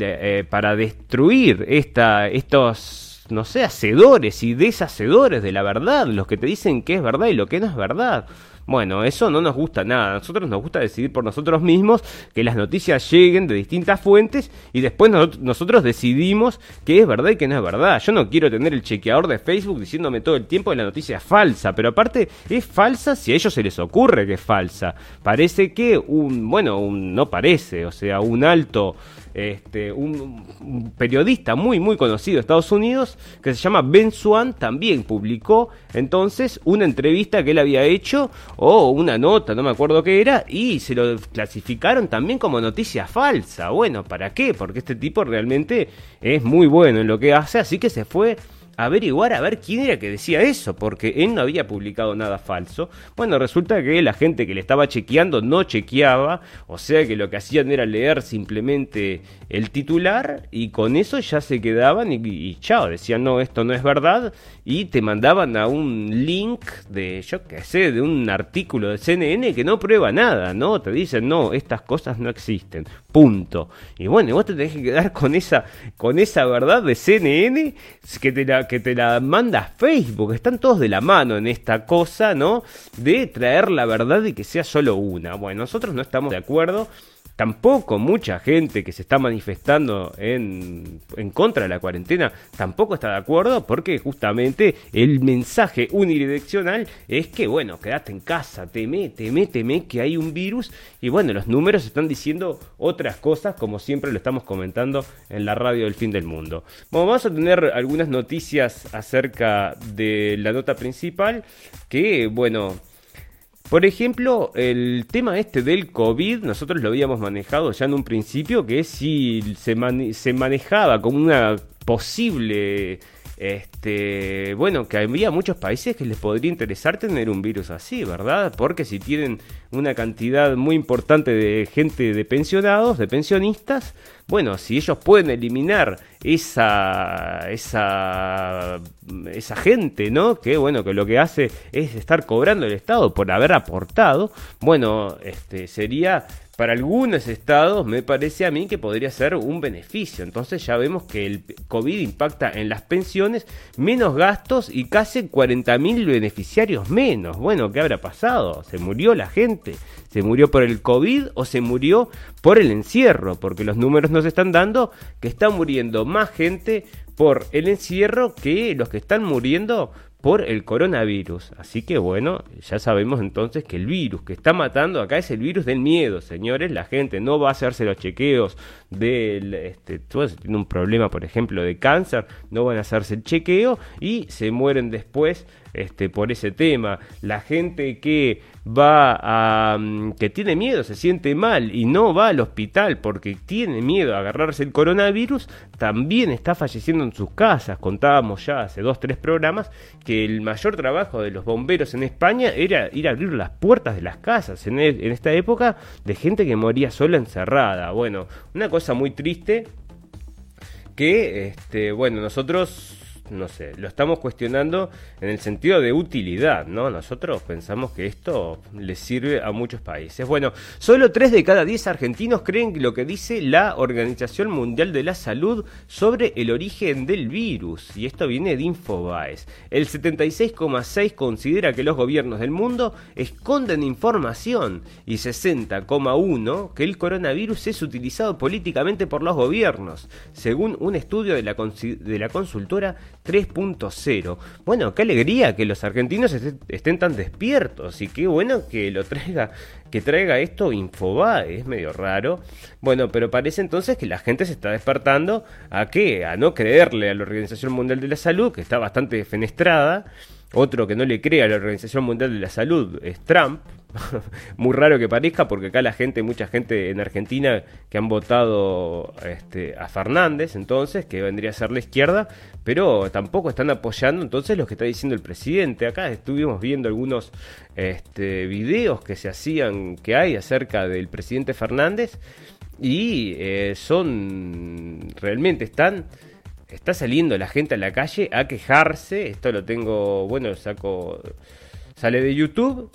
eh, para destruir esta, estos no sé, hacedores y deshacedores de la verdad, los que te dicen que es verdad y lo que no es verdad. Bueno, eso no nos gusta nada. A nosotros nos gusta decidir por nosotros mismos que las noticias lleguen de distintas fuentes y después nosotros decidimos qué es verdad y qué no es verdad. Yo no quiero tener el chequeador de Facebook diciéndome todo el tiempo que la noticia es falsa, pero aparte es falsa si a ellos se les ocurre que es falsa. Parece que un, bueno, un, no parece, o sea, un alto este, un, periodista muy muy conocido de Estados Unidos que se llama Ben Swan también publicó entonces una entrevista que él había hecho o una nota, no me acuerdo qué era, y se lo clasificaron también como noticia falsa. Bueno, ¿para qué? Porque este tipo realmente es muy bueno en lo que hace, así que se fue averiguar a ver quién era que decía eso, porque él no había publicado nada falso. Bueno, resulta que la gente que le estaba chequeando no chequeaba, o sea que lo que hacían era leer simplemente el titular y con eso ya se quedaban y, chao, decían no, esto no es verdad y te mandaban a un link de, yo qué sé, de un artículo de CNN que no prueba nada, ¿no? Te dicen no, estas cosas no existen, punto. Y bueno, vos te tenés que quedar con esa, con esa verdad de CNN que te la que te la manda Facebook. Están todos de la mano en esta cosa, ¿no? De traer la verdad y que sea solo una. Bueno, nosotros no estamos de acuerdo tampoco mucha gente que se está manifestando en, en, contra de la cuarentena tampoco está de acuerdo porque justamente el mensaje unidireccional es que bueno, quédate en casa, teme, teme, teme que hay un virus y bueno, los números están diciendo otras cosas como siempre lo estamos comentando en la radio del fin del mundo. vamos a tener algunas noticias acerca de la nota principal que bueno, por ejemplo, el tema este del COVID, nosotros lo habíamos manejado ya en un principio, que si se, se manejaba como una posible este, bueno, que había muchos países que les podría interesar tener un virus así, ¿verdad? Porque si tienen una cantidad muy importante de gente de pensionados, de pensionistas, bueno, si ellos pueden eliminar esa, esa, esa gente, ¿no? Que bueno, que lo que hace es estar cobrando el Estado por haber aportado, bueno, este, sería para algunos estados me parece a mí que podría ser un beneficio. Entonces ya vemos que el COVID impacta en las pensiones, menos gastos y casi 40.000 beneficiarios menos. Bueno, ¿qué habrá pasado? ¿Se murió la gente? ¿Se murió por el COVID o se murió por el encierro? Porque los números nos están dando que está muriendo más gente por el encierro que los que están muriendo por el coronavirus. Así que bueno, ya sabemos entonces que el virus que está matando acá es el virus del miedo, señores. La gente no va a hacerse los chequeos del, este, si tiene un problema, por ejemplo, de cáncer, no van a hacerse el chequeo y se mueren después este, por ese tema. La gente que va a. Mm, que tiene miedo, se siente mal y no va al hospital porque tiene miedo a agarrarse el coronavirus, también está falleciendo en sus casas. Contábamos ya hace dos, tres programas que el mayor trabajo de los bomberos en España era ir a abrir las puertas de las casas en, e, en esta época de gente que moría sola encerrada. Bueno, una cosa muy triste que, este, bueno, nosotros no sé, lo estamos cuestionando en el sentido de utilidad, ¿no? Nosotros pensamos que esto le sirve a muchos países. Bueno, solo 3 de cada 10 argentinos creen lo que dice la Organización Mundial de la Salud sobre el origen del virus, y esto viene de Infobaes. El 76,6 considera que los gobiernos del mundo esconden información y 60,1 que el coronavirus es utilizado políticamente por los gobiernos, según un estudio de la, de la consultora 3.0. Bueno, qué alegría que los argentinos estén tan despiertos y qué bueno que lo traiga que traiga esto Infobae, es medio raro. Bueno, pero parece entonces que la gente se está despertando a qué? A no creerle a la Organización Mundial de la Salud, que está bastante defenestrada. Otro que no le cree a la Organización Mundial de la Salud es Trump, muy raro que parezca, porque acá la gente, mucha gente en Argentina que han votado este, a Fernández, entonces, que vendría a ser la izquierda, pero tampoco están apoyando entonces lo que está diciendo el presidente. Acá estuvimos viendo algunos este, videos que se hacían, que hay acerca del presidente Fernández, y eh, son, realmente están está saliendo la gente a la calle a quejarse. Esto lo tengo, bueno, lo saco, sale de YouTube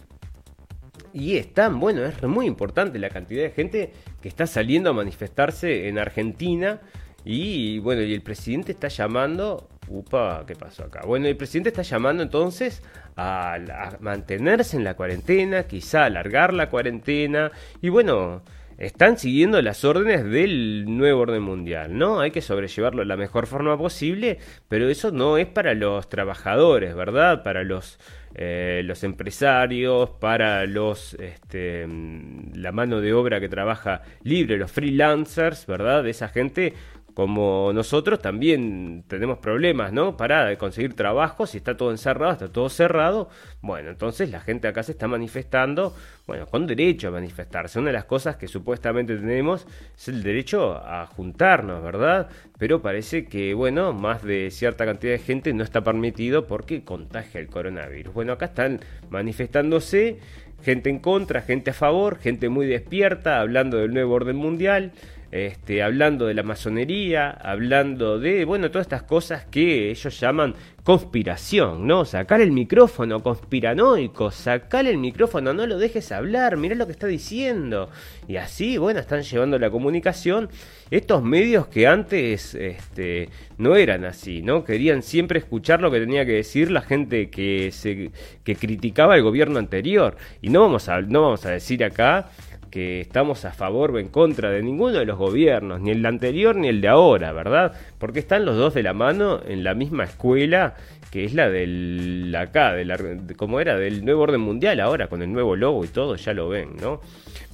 y están, bueno, es muy importante la cantidad de gente que está saliendo a manifestarse en Argentina. Y bueno, y el presidente está llamando. Upa, ¿qué pasó acá? Bueno, el presidente está llamando entonces a mantenerse en la cuarentena, quizá alargar la cuarentena. Y bueno, están siguiendo las órdenes del nuevo orden mundial, ¿no? Hay que sobrellevarlo de la mejor forma posible, pero eso no es para los trabajadores, ¿verdad? Para los, eh, los empresarios, para los este, mm, la mano de obra que trabaja libre, los freelancers, ¿verdad? De esa gente como nosotros también tenemos problemas, ¿no? Para conseguir trabajo, si está todo encerrado, está todo cerrado. Bueno, entonces la gente acá se está manifestando, bueno, con derecho a manifestarse. Una de las cosas que supuestamente tenemos es el derecho a juntarnos, ¿verdad? Pero parece que, bueno, más de cierta cantidad de gente no está permitido porque contagia el coronavirus. Bueno, acá están manifestándose gente en contra, gente a favor, gente muy despierta, hablando del nuevo orden mundial este, hablando de la masonería, hablando de, bueno, todas estas cosas que ellos llaman conspiración, ¿no? Sacar el micrófono, conspiranoico, sacar el micrófono, no lo dejes hablar, mirá lo que está diciendo. Y así, bueno, están llevando la comunicación estos medios que antes este, no eran así, ¿no? Querían siempre escuchar lo que tenía que decir la gente que, se, criticaba el gobierno anterior. Y no vamos a, no vamos a decir acá que estamos a favor o en contra de ninguno de los gobiernos, ni el anterior ni el de ahora, ¿verdad? Porque están los dos de la mano en la misma escuela que es la del acá, de la, como era del nuevo orden mundial ahora con el nuevo logo y todo, ya lo ven, ¿no?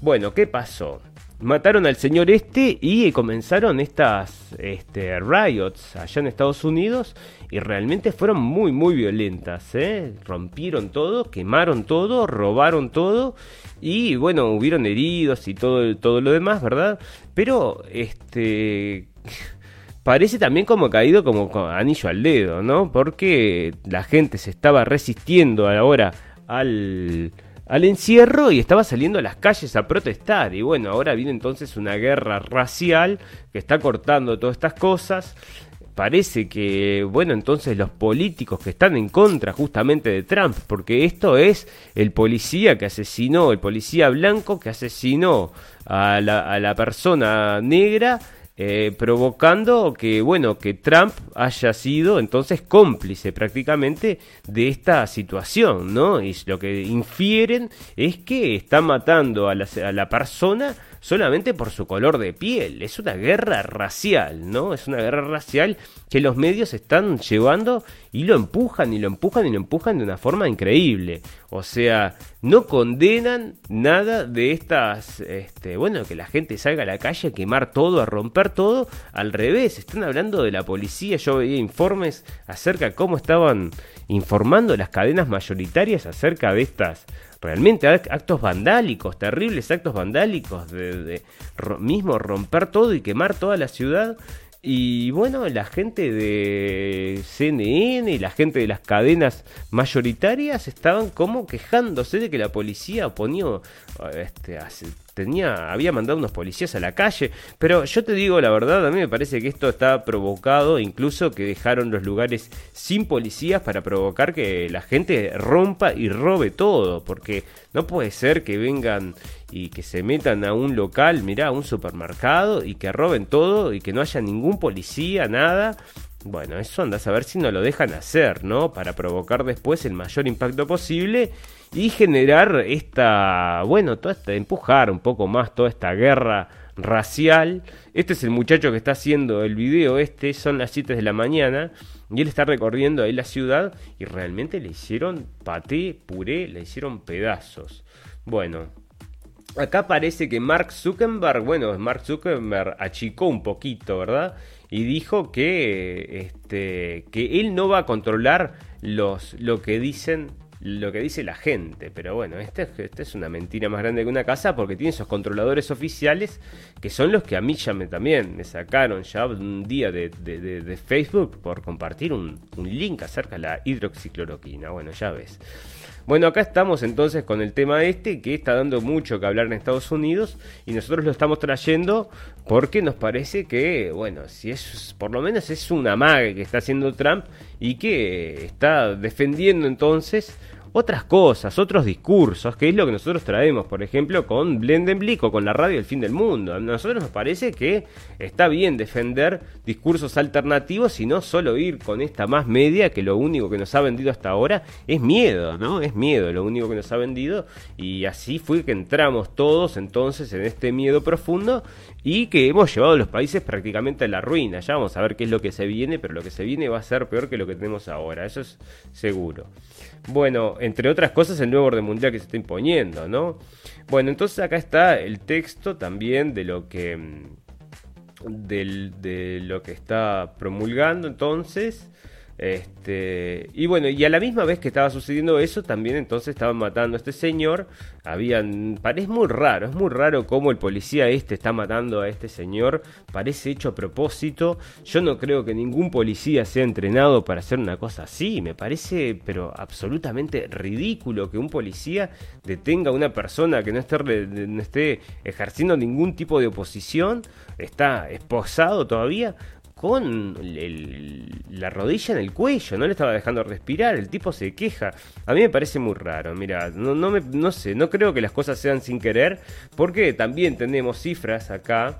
Bueno, ¿qué pasó? Mataron al señor este y comenzaron estas este, riots allá en Estados Unidos y realmente fueron muy muy violentas, ¿eh? rompieron todo, quemaron todo, robaron todo y bueno, hubieron heridos y todo, todo lo demás, ¿verdad? Pero este parece también como caído como anillo al dedo, ¿no? Porque la gente se estaba resistiendo ahora al al encierro y estaba saliendo a las calles a protestar. Y bueno, ahora viene entonces una guerra racial que está cortando todas estas cosas parece que, bueno, entonces los políticos que están en contra justamente de Trump, porque esto es el policía que asesinó, el policía blanco que asesinó a la, a la persona negra eh, provocando que, bueno, que Trump haya sido entonces cómplice prácticamente de esta situación, ¿no? Y lo que infieren es que está matando a la, a la persona solamente por su color de piel. Es una guerra racial, ¿no? Es una guerra racial que los medios están llevando y lo empujan y lo empujan y lo empujan de una forma increíble. O sea, no condenan nada de estas, este, bueno, que la gente salga a la calle a quemar todo, a romper todo. Al revés, están hablando de la policía. Yo veía informes acerca de cómo estaban informando las cadenas mayoritarias acerca de estas realmente actos vandálicos, terribles actos vandálicos, de, mismo romper todo y quemar toda la ciudad. Y bueno, la gente de CNN y la gente de las cadenas mayoritarias estaban como quejándose de que la policía ponía este, tenía, había mandado unos policías a la calle, pero yo te digo la verdad, a mí me parece que esto está provocado, incluso que dejaron los lugares sin policías para provocar que la gente rompa y robe todo, porque no puede ser que vengan y que se metan a un local, mirá, a un supermercado y que roben todo y que no haya ningún policía, nada. Bueno, eso anda a saber si no lo dejan hacer, ¿no? Para provocar después el mayor impacto posible y generar esta, bueno, toda esta, empujar un poco más toda esta guerra racial. Este es el muchacho que está haciendo el video, este son las 7 de la mañana y él está recorriendo ahí la ciudad y realmente le hicieron paté, puré, le hicieron pedazos. Bueno, acá parece que Mark Zuckerberg, bueno, Mark Zuckerberg achicó un poquito, ¿verdad? Y dijo que, este, que él no va a controlar los, lo que dicen lo que dice la gente. Pero bueno, esta este es una mentira más grande que una casa porque tiene esos controladores oficiales que son los que a mí ya me también me sacaron ya un día de, de, Facebook por compartir un, un, link acerca de la hidroxicloroquina. Bueno, ya ves. Bueno, acá estamos entonces con el tema este que está dando mucho que hablar en Estados Unidos y nosotros lo estamos trayendo porque nos parece que, bueno, si es por lo menos es una maga que está haciendo Trump y que está defendiendo entonces otras cosas, otros discursos, que es lo que nosotros traemos, por ejemplo, con Blendenblick o con la radio El Fin del Mundo. A nosotros nos parece que está bien defender discursos alternativos y no solo ir con esta más media que lo único que nos ha vendido hasta ahora es miedo, ¿no? Es miedo lo único que nos ha vendido y así fue que entramos todos entonces en este miedo profundo y que hemos llevado a los países prácticamente a la ruina. Ya vamos a ver qué es lo que se viene, pero lo que se viene va a ser peor que lo que tenemos ahora, eso es seguro. Bueno, entre otras cosas, el nuevo orden mundial que se está imponiendo, ¿no? Bueno, entonces acá está el texto también de lo que mm, de lo que está promulgando entonces este, y bueno, y a la misma vez que estaba sucediendo eso, también entonces estaban matando a este señor. Habían, parece muy raro, es muy raro cómo el policía este está matando a este señor. Parece hecho a propósito. Yo no creo que ningún policía sea entrenado para hacer una cosa así. Me parece, pero absolutamente ridículo que un policía detenga a una persona que no esté, no esté ejerciendo ningún tipo de oposición. Está esposado todavía con la rodilla en el cuello, no le estaba dejando respirar, el tipo se queja. A mí me parece muy raro, mira, no, no, me, no sé, no creo que las cosas sean sin querer, porque también tenemos cifras acá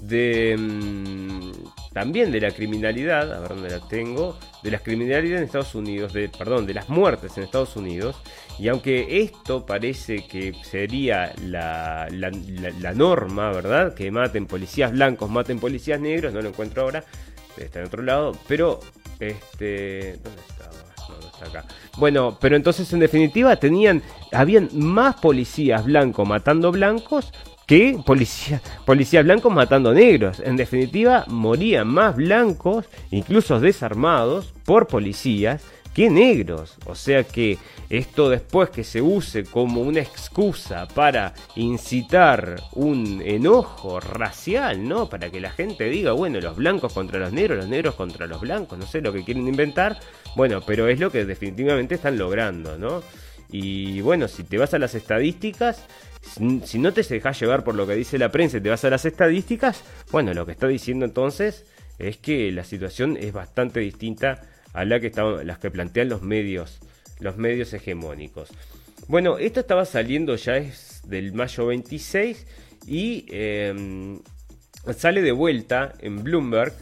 de mm, también de la criminalidad, a ver dónde la tengo, de la criminalidad en Estados Unidos, de, perdón, de las muertes en Estados Unidos, y aunque esto parece que sería la, la, norma, ¿verdad? Que maten policías blancos, maten policías negros, no lo encuentro ahora, está en otro lado, pero este... ¿Dónde estaba? Acá. Bueno, pero entonces en definitiva tenían, habían más policías blancos matando blancos policías policía blancos matando negros. En definitiva, morían más blancos, incluso desarmados, por policías que negros. O sea que esto después que se use como una excusa para incitar un enojo racial, ¿no? Para que la gente diga, bueno, los blancos contra los negros, los negros contra los blancos, no sé lo que quieren inventar. Bueno, pero es lo que definitivamente están logrando, ¿no? Y bueno, si te vas a las estadísticas, si no te dejas llevar por lo que dice la prensa y te vas a las estadísticas, bueno, lo que está diciendo entonces es que la situación es bastante distinta a la que las que plantean los medios, los medios hegemónicos. Bueno, esto estaba saliendo ya es del mayo 26 y em, sale de vuelta en Bloomberg.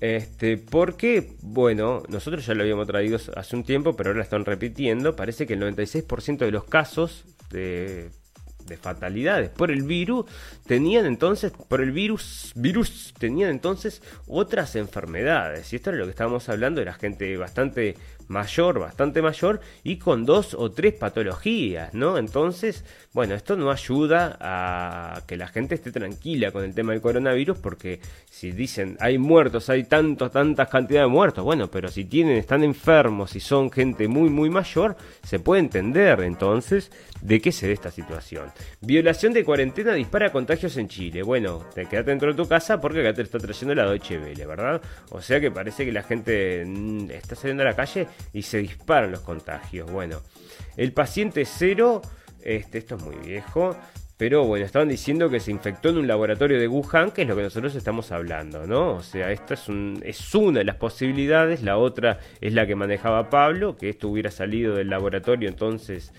Este, porque, bueno, nosotros ya lo habíamos traído hace un tiempo, pero ahora lo están repitiendo. Parece que el 96% de los casos de de fatalidades por el virus, tenían entonces, por el virus, virus, tenían entonces otras enfermedades. Y esto es lo que estábamos hablando, era gente bastante mayor, bastante mayor, y con dos o tres patologías, ¿no? Entonces, bueno, esto no ayuda a que la gente esté tranquila con el tema del coronavirus, porque si dicen hay muertos, hay tantos, tantas cantidades de muertos, bueno, pero si tienen, están enfermos y son gente muy, muy mayor, se puede entender entonces de qué se ve esta situación. Violación de cuarentena dispara contagios en Chile. Bueno, te quedas dentro de tu casa porque acá te está trayendo la Deutsche Welle, ¿verdad? O sea que parece que la gente mm, está saliendo a la calle y se disparan los contagios. Bueno, el paciente cero, este, esto es muy viejo, pero bueno, estaban diciendo que se infectó en un laboratorio de Wuhan, que es lo que nosotros estamos hablando, ¿no? O sea, esta es, un, es una de las posibilidades, la otra es la que manejaba Pablo, que esto hubiera salido del laboratorio entonces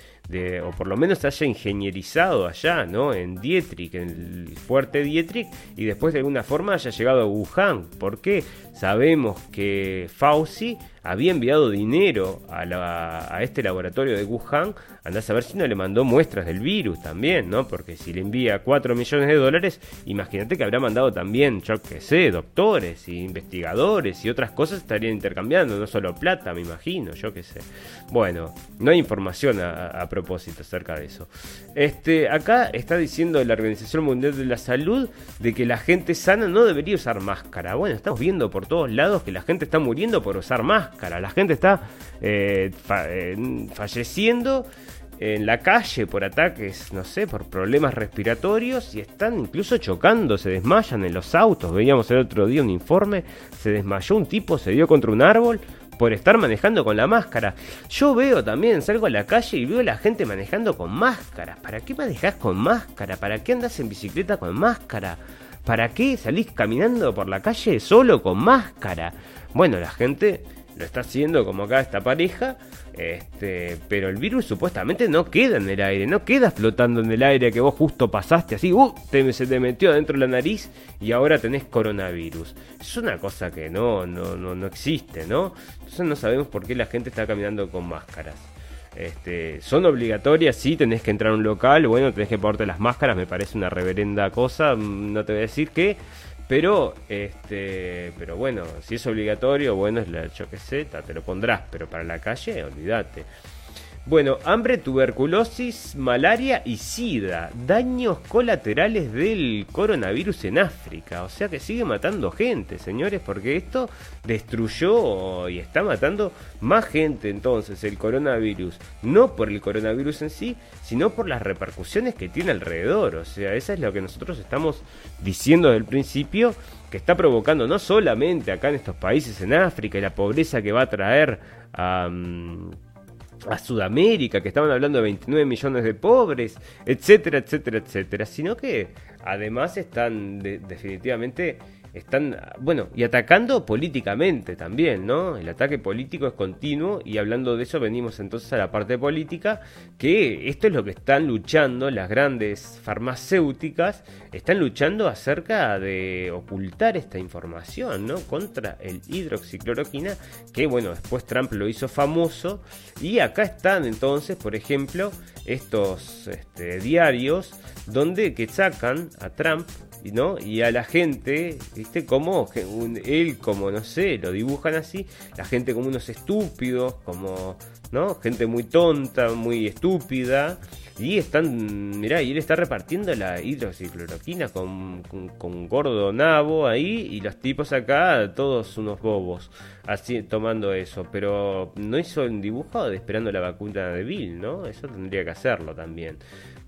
o por lo menos se haya ingenierizado allá, ¿no? En Dietrich, en el fuerte Dietrich, y después de alguna forma haya llegado a Wuhan. ¿Por qué? Sabemos que Fauci había enviado dinero a, este laboratorio de Wuhan, andás a ver si no le mandó muestras del virus también, ¿no? Porque si le envía 4 millones de dólares, imagínate que habrá mandado también, yo qué sé, doctores y investigadores y otras cosas estarían intercambiando, no solo plata, me imagino, yo qué sé. Bueno, no hay información a, propósito acerca de eso. Este, acá está diciendo la Organización Mundial de la Salud de que la gente sana no debería usar máscara. Bueno, estamos viendo por todos lados que la gente está muriendo por usar máscara. La gente está eh, eh, falleciendo en la calle por ataques, no sé, por problemas respiratorios y están incluso chocando, se desmayan en los autos. Veíamos el otro día un informe, se desmayó un tipo, se dio contra un árbol por estar manejando con la máscara. Yo veo también, salgo a la calle y veo a la gente manejando con máscara. ¿Para qué manejas con máscara? ¿Para qué andas en bicicleta con máscara? ¿Para qué salís caminando por la calle solo con máscara? Bueno, la gente lo está haciendo como acá esta pareja, este, pero el virus supuestamente no queda en el aire, no queda flotando en el aire que vos justo pasaste así, uh, se te metió dentro de la nariz y ahora tenés coronavirus. Es una cosa que no, no, no, no existe, ¿no? Entonces no sabemos por qué la gente está caminando con máscaras. Este, son obligatorias, sí, tenés que entrar a un local, bueno, tenés que ponerte las máscaras, me parece una reverenda cosa, mm, no te voy a decir que pero, este, pero bueno, si es obligatorio, bueno, es la, yo qué sé, te lo pondrás, pero para la calle, olvídate. Bueno, hambre, tuberculosis, malaria y sida. Daños colaterales del coronavirus en África. O sea que sigue matando gente, señores, porque esto destruyó y está matando más gente entonces el coronavirus. No por el coronavirus en sí, sino por las repercusiones que tiene alrededor. O sea, eso es lo que nosotros estamos diciendo desde el principio que está provocando no solamente acá en estos países en África y la pobreza que va a traer a a Sudamérica, que estaban hablando de 29 millones de pobres, etcétera, etcétera, etcétera, sino que además están definitivamente están, bueno, y atacando políticamente también, ¿no? El ataque político es continuo y hablando de eso venimos entonces a la parte política, que esto es lo que están luchando las grandes farmacéuticas, están luchando acerca de ocultar esta información, ¿no? Contra el hidroxicloroquina, que bueno, después Trump lo hizo famoso y acá están entonces, por ejemplo, estos este, diarios donde que sacan a Trump ¿no? Y a la gente, ¿viste? Como él, como no sé, lo dibujan así, la gente como unos estúpidos, como, ¿no? Gente muy tonta, muy estúpida. Y están, mirá, y él está repartiendo la hidroxicloroquina con, con, gordo nabo ahí y los tipos acá, todos unos bobos, así tomando eso. Pero no hizo un dibujo de esperando la vacuna de Bill, ¿no? Eso tendría que hacerlo también.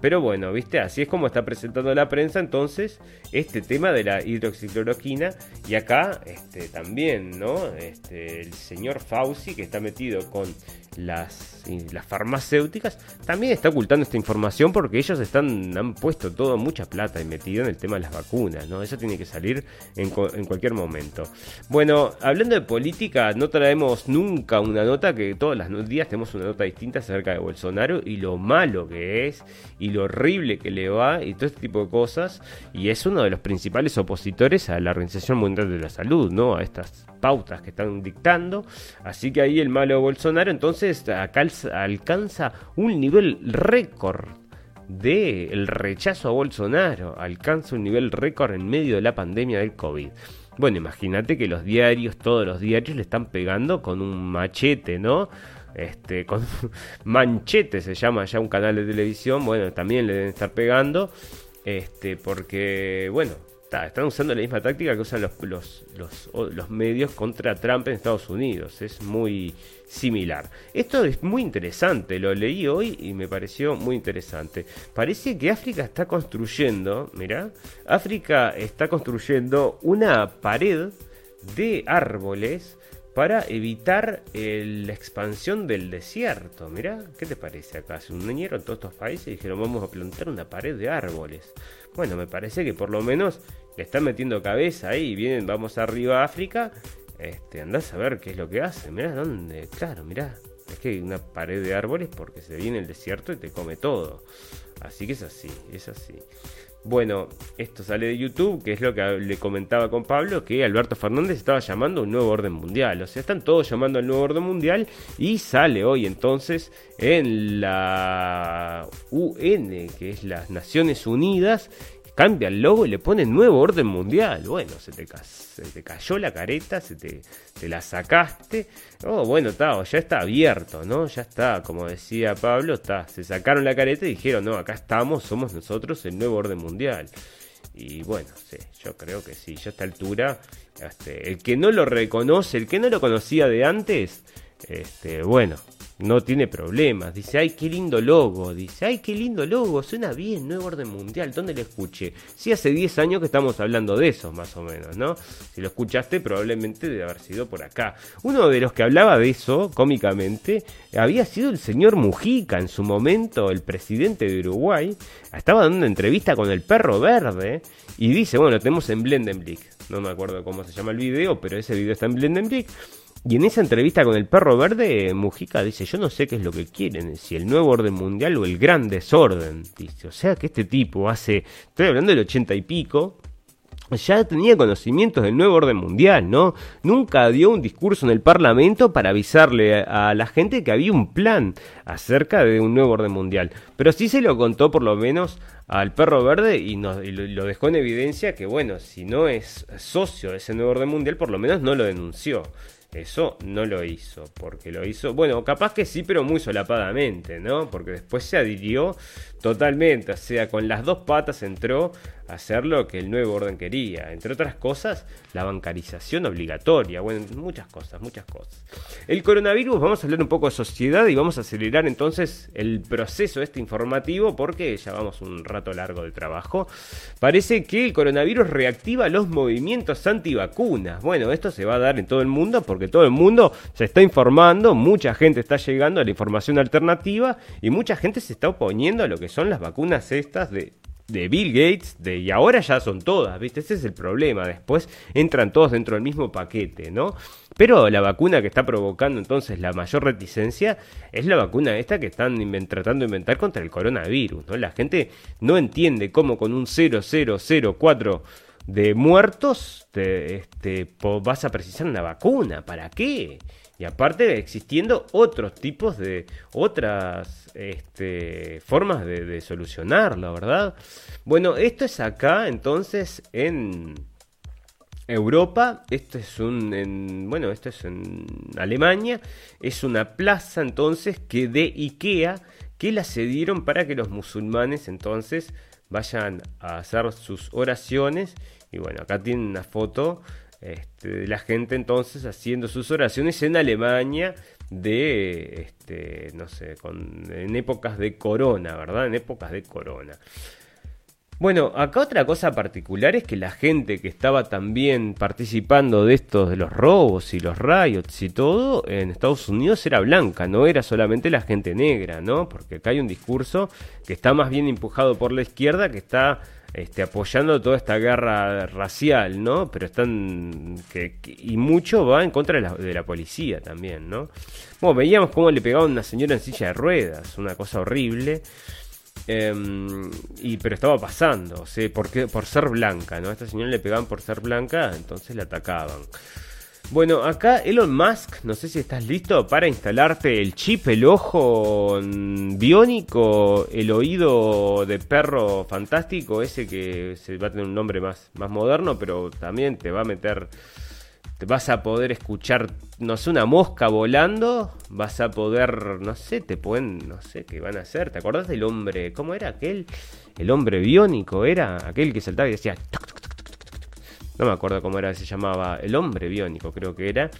Pero bueno, viste, así es como está presentando la prensa entonces este tema de la hidroxicloroquina. Y acá este, también, ¿no? Este, el señor Fauci, que está metido con las, farmacéuticas, también está ocultando esta información porque ellos están, han puesto todo, mucha plata y metido en el tema de las vacunas, ¿no? Eso tiene que salir en, en cualquier momento. Bueno, hablando de política, no traemos nunca una nota que todos los días tenemos una nota distinta acerca de Bolsonaro y lo malo que es y lo horrible que le va y todo este tipo de cosas. Y es uno de los principales opositores a la Organización Mundial de la Salud, ¿no? A estas pautas que están dictando. Así que ahí el malo Bolsonaro entonces alcanza un nivel récord de el rechazo a Bolsonaro alcanza un nivel récord en medio de la pandemia del COVID. Bueno, imagínate que los diarios, todos los diarios le están pegando con un machete, ¿no? este, con Manchete se llama ya un canal de televisión, bueno, también le deben estar pegando, este, porque, bueno, están usando la misma táctica que usan los, los, los, medios contra Trump en Estados Unidos, es muy similar. Esto es muy interesante, lo leí hoy y me pareció muy interesante. Parece que África está construyendo, mira, África está construyendo una pared de árboles para evitar la expansión del desierto. Mirá, ¿qué te parece acá? Se unieron todos estos países y dijeron vamos a plantar una pared de árboles. Bueno, me parece que por lo menos le están metiendo cabeza ahí y vienen, vamos arriba a África. Este, andás a ver qué es lo que hace. Mirá, ¿dónde? Claro, mirá. Es que hay una pared de árboles porque se viene el desierto y te come todo. Así que es así, es así. Bueno, esto sale de YouTube, que es lo que le comentaba con Pablo, que Alberto Fernández estaba llamando a un nuevo orden mundial. O sea, están todos llamando al nuevo orden mundial y sale hoy entonces en la UN, que es las Naciones Unidas, cambia el logo y le pone nuevo orden mundial. Bueno, se te, te cayó la careta, se te, la sacaste. Oh, bueno, está, ya está abierto, ¿no? Ya está, como decía Pablo, está, se sacaron la careta y dijeron, no, acá estamos, somos nosotros el nuevo orden mundial. Y bueno, sí, yo creo que sí, ya a esta altura, este, el que no lo reconoce, el que no lo conocía de antes, este, bueno, no tiene problemas. Dice, ay, qué lindo logo. Dice, ay, qué lindo logo. Suena bien, nuevo orden mundial. ¿Dónde lo escuché? Sí, hace 10 años que estamos hablando de eso, más o menos, ¿no? Si lo escuchaste, probablemente debe haber sido por acá. Uno de los que hablaba de eso, cómicamente, había sido el señor Mujica en su momento, el presidente de Uruguay. Estaba dando una entrevista con el perro verde y dice, bueno, lo tenemos en Blendenblick. No me acuerdo cómo se llama el video, pero ese video está en Blendenblick. Y en esa entrevista con el perro verde, Mujica dice, yo no sé qué es lo que quieren, si el nuevo orden mundial o el gran desorden. Dice, o sea que este tipo hace, estoy hablando del ochenta y pico, ya tenía conocimientos del nuevo orden mundial, ¿no? Nunca dio un discurso en el Parlamento para avisarle a la gente que había un plan acerca de un nuevo orden mundial. Pero sí se lo contó por lo menos al perro verde y, y lo dejó en evidencia que, bueno, si no es socio de ese nuevo orden mundial, por lo menos no lo denunció. Eso no lo hizo, porque lo hizo, bueno, capaz que sí, pero muy solapadamente, ¿no? Porque después se adhirió totalmente, o sea, con las dos patas entró hacer lo que el nuevo orden quería. Entre otras cosas, la bancarización obligatoria, bueno, muchas cosas, muchas cosas. El coronavirus, vamos a hablar un poco de sociedad y vamos a acelerar entonces el proceso este informativo porque ya vamos un rato largo de trabajo. Parece que el coronavirus reactiva los movimientos antivacunas. Bueno, esto se va a dar en todo el mundo porque todo el mundo se está informando, mucha gente está llegando a la información alternativa y mucha gente se está oponiendo a lo que son las vacunas estas de de Bill Gates, de y ahora ya son todas, ¿viste? Ese es el problema. Después entran todos dentro del mismo paquete, ¿no? Pero la vacuna que está provocando entonces la mayor reticencia es la vacuna esta que están tratando de inventar contra el coronavirus, ¿no? La gente no entiende cómo con un 0004 de muertos te, este, vas a precisar una vacuna. ¿Para qué? Y aparte existiendo otros tipos de otras este, formas de, solucionarlo, ¿verdad? Bueno, esto es acá entonces en Europa, esto es un, en, bueno, esto es en Alemania, es una plaza entonces que de Ikea que la cedieron para que los musulmanes entonces vayan a hacer sus oraciones. Y bueno, acá tienen una foto este, la gente entonces haciendo sus oraciones en Alemania de, este, no sé, en épocas de corona, ¿verdad? En épocas de corona. Bueno, acá otra cosa particular es que la gente que estaba también participando de estos, de los robos y los riots y todo, en Estados Unidos era blanca, no era solamente la gente negra, ¿no? Porque acá hay un discurso que está más bien empujado por la izquierda, que está este, apoyando toda esta guerra racial, ¿no? Pero están. Que, y mucho va en contra de la, policía también, ¿no? Bueno, veíamos cómo le pegaban a una señora en silla de ruedas, una cosa horrible. Em, y pero estaba pasando, o sea, porque, por ser blanca, ¿no? A esta señora le pegaban por ser blanca, entonces le atacaban. Bueno, acá Elon Musk, no sé si estás listo para instalarte el chip, el ojo biónico, el oído de perro fantástico, ese que se va a tener un nombre más, más moderno, pero también te va a meter, te vas a poder escuchar, no sé, una mosca volando, vas a poder, no sé, te pueden, no sé qué van a hacer, ¿te acordás del hombre, cómo era aquel? El hombre biónico era aquel que saltaba y decía no me acuerdo cómo era, se llamaba El hombre biónico, creo que era.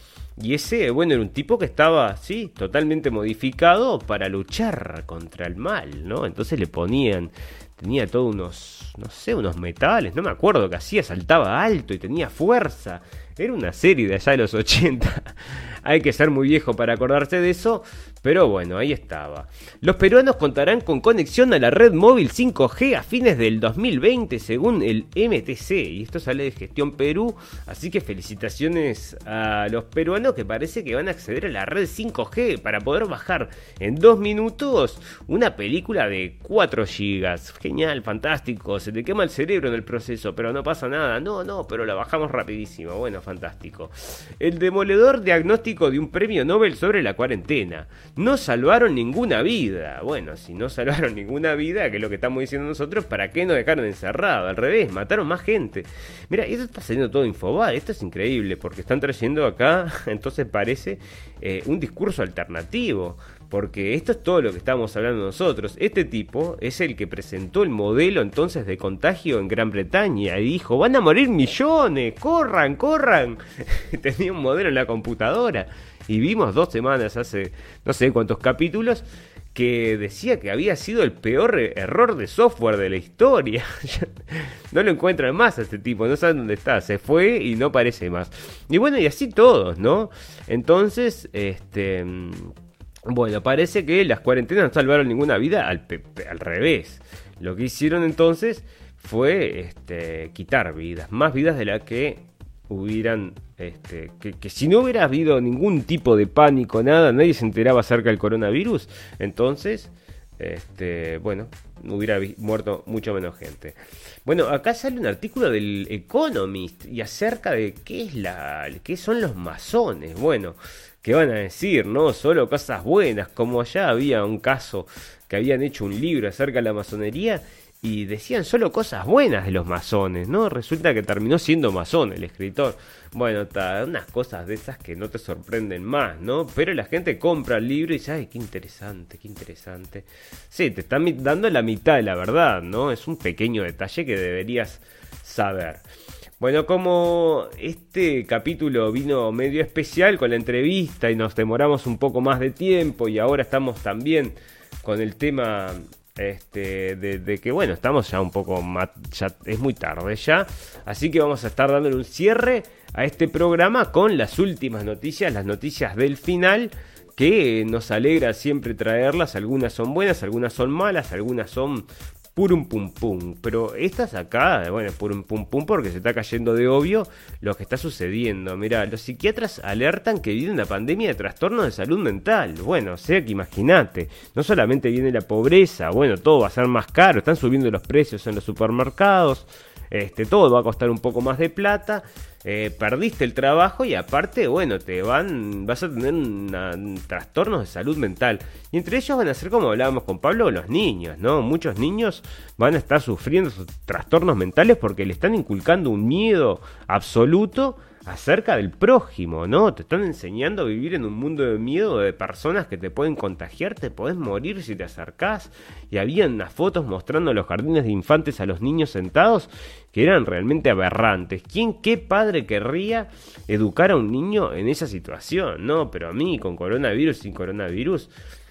Y ese, bueno, era un tipo que estaba, sí, totalmente modificado para luchar contra el mal, ¿no? Entonces le ponían, tenía todos unos, no sé, unos metales, no me acuerdo qué hacía, saltaba alto y tenía fuerza. Era una serie de allá de los 80. Hay que ser muy viejo para acordarse de eso, pero bueno, ahí estaba. Los peruanos contarán con conexión a la red móvil 5G a fines del 2020 según el MTC. Y esto sale de Gestión Perú, así que felicitaciones a los peruanos que parece que van a acceder a la red 5G para poder bajar en dos minutos una película de 4 gigas. Genial, fantástico, se te quema el cerebro en el proceso, pero no pasa nada. No, no, pero la bajamos rapidísimo. Bueno, fantástico. El demoledor diagnóstico de un premio Nobel sobre la cuarentena no salvaron ninguna vida. Bueno, si no salvaron ninguna vida, que es lo que estamos diciendo nosotros, ¿para qué nos dejaron encerrado? Al revés, mataron más gente. Mira, esto está saliendo todo Infobae, esto es increíble, porque están trayendo acá, entonces parece, eh, un discurso alternativo. Porque esto es todo lo que estamos hablando nosotros. Este tipo es el que presentó el modelo entonces de contagio en Gran Bretaña y dijo, van a morir millones, corran, corran. Tenía un modelo en la computadora y vimos dos semanas hace no sé cuántos capítulos que decía que había sido el peor error de software de la historia. no lo encuentran más a este tipo, no saben dónde está, se fue y no aparece más. Y bueno, y así todos, ¿no? Entonces, este... Bueno, parece que las cuarentenas no salvaron ninguna vida, al, al revés. Lo que hicieron entonces fue este, quitar vidas, más vidas de las que hubieran, este, que, si no hubiera habido ningún tipo de pánico, nada, nadie se enteraba acerca del coronavirus, entonces, este, bueno, hubiera muerto mucho menos gente. Bueno, acá sale un artículo del Economist y acerca de qué es la, qué son los masones. Bueno, ¿qué van a decir? No, solo cosas buenas, como allá había un caso que habían hecho un libro acerca de la masonería y decían solo cosas buenas de los masones, ¿no? Resulta que terminó siendo masón el escritor. Bueno, unas cosas de esas que no te sorprenden más, ¿no? Pero la gente compra el libro y dice, ay, qué interesante, qué interesante. Sí, te están dando la mitad de la verdad, ¿no? Es un pequeño detalle que deberías saber. Bueno, como este capítulo vino medio especial con la entrevista y nos demoramos un poco más de tiempo y ahora estamos también con el tema este, de, que bueno, estamos ya un poco es muy tarde ya, así que vamos a estar dándole un cierre a este programa con las últimas noticias, las noticias del final, que nos alegra siempre traerlas, algunas son buenas, algunas son malas, algunas son purum pum pum. Pero estas acá, bueno, purum pum pum porque se está cayendo de obvio lo que está sucediendo. Mira, los psiquiatras alertan que viene una pandemia de trastornos de salud mental. Bueno, o sea que imagínate, no solamente viene la pobreza, bueno, todo va a ser más caro, están subiendo los precios en los supermercados, este, todo va a costar un poco más de plata. Eh, perdiste el trabajo y aparte, bueno, te van, vas a tener trastornos de salud mental. Y entre ellos van a ser, como hablábamos con Pablo, los niños, ¿no? Muchos niños van a estar sufriendo trastornos mentales porque le están inculcando un miedo absoluto acerca del prójimo, ¿no? Te están enseñando a vivir en un mundo de miedo de personas que te pueden contagiar, te podés morir si te acercás. Y había unas fotos mostrando los jardines de infantes a los niños sentados que eran realmente aberrantes. ¿Quién, qué padre querría educar a un niño en esa situación? No, pero a mí, con coronavirus, sin coronavirus,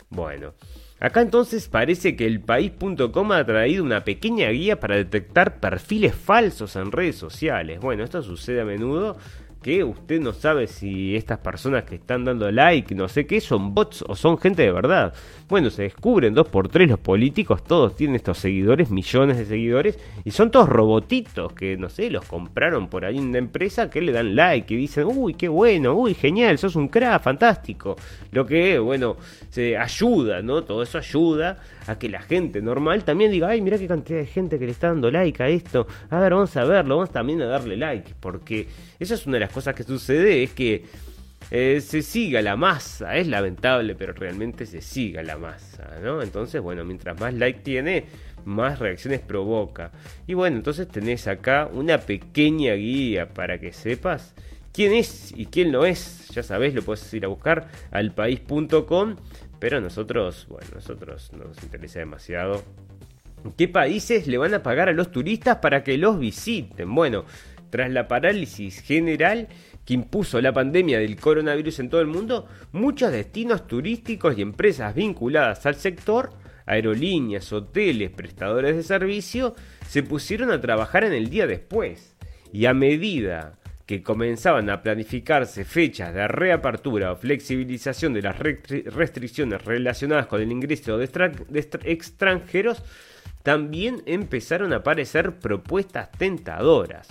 bueno. Acá entonces parece que el país.com ha traído una pequeña guía para detectar perfiles falsos en redes sociales. Bueno, esto sucede a menudo que usted no sabe si estas personas que están dando like, no sé qué, son bots o son gente de verdad. Bueno, se descubren dos por tres los políticos, todos tienen estos seguidores, millones de seguidores, y son todos robotitos que, no sé, los compraron por ahí en una empresa que le dan like y dicen, uy, qué bueno, uy, genial, sos un crack, fantástico. Lo que, bueno, se ayuda, ¿no? Todo eso ayuda a que la gente normal también diga, ay, mira qué cantidad de gente que le está dando like a esto. A ver, vamos a verlo, vamos también a darle like. Porque esa es una de las cosas que sucede, es que eh, se siga la masa. Es lamentable, pero realmente se siga la masa, ¿no? Entonces, bueno, mientras más like tiene, más reacciones provoca. Y bueno, entonces tenés acá una pequeña guía para que sepas quién es y quién no es. Ya sabés, lo puedes ir a buscar al país.com pero nosotros, bueno, nosotros no nos interesa demasiado. ¿Qué países le van a pagar a los turistas para que los visiten? Bueno, tras la parálisis general que impuso la pandemia del coronavirus en todo el mundo, muchos destinos turísticos y empresas vinculadas al sector, aerolíneas, hoteles, prestadores de servicio, se pusieron a trabajar en el día después. Y a medida que comenzaban a planificarse fechas de reapertura o flexibilización de las restricciones relacionadas con el ingreso de, extranjeros, también empezaron a aparecer propuestas tentadoras.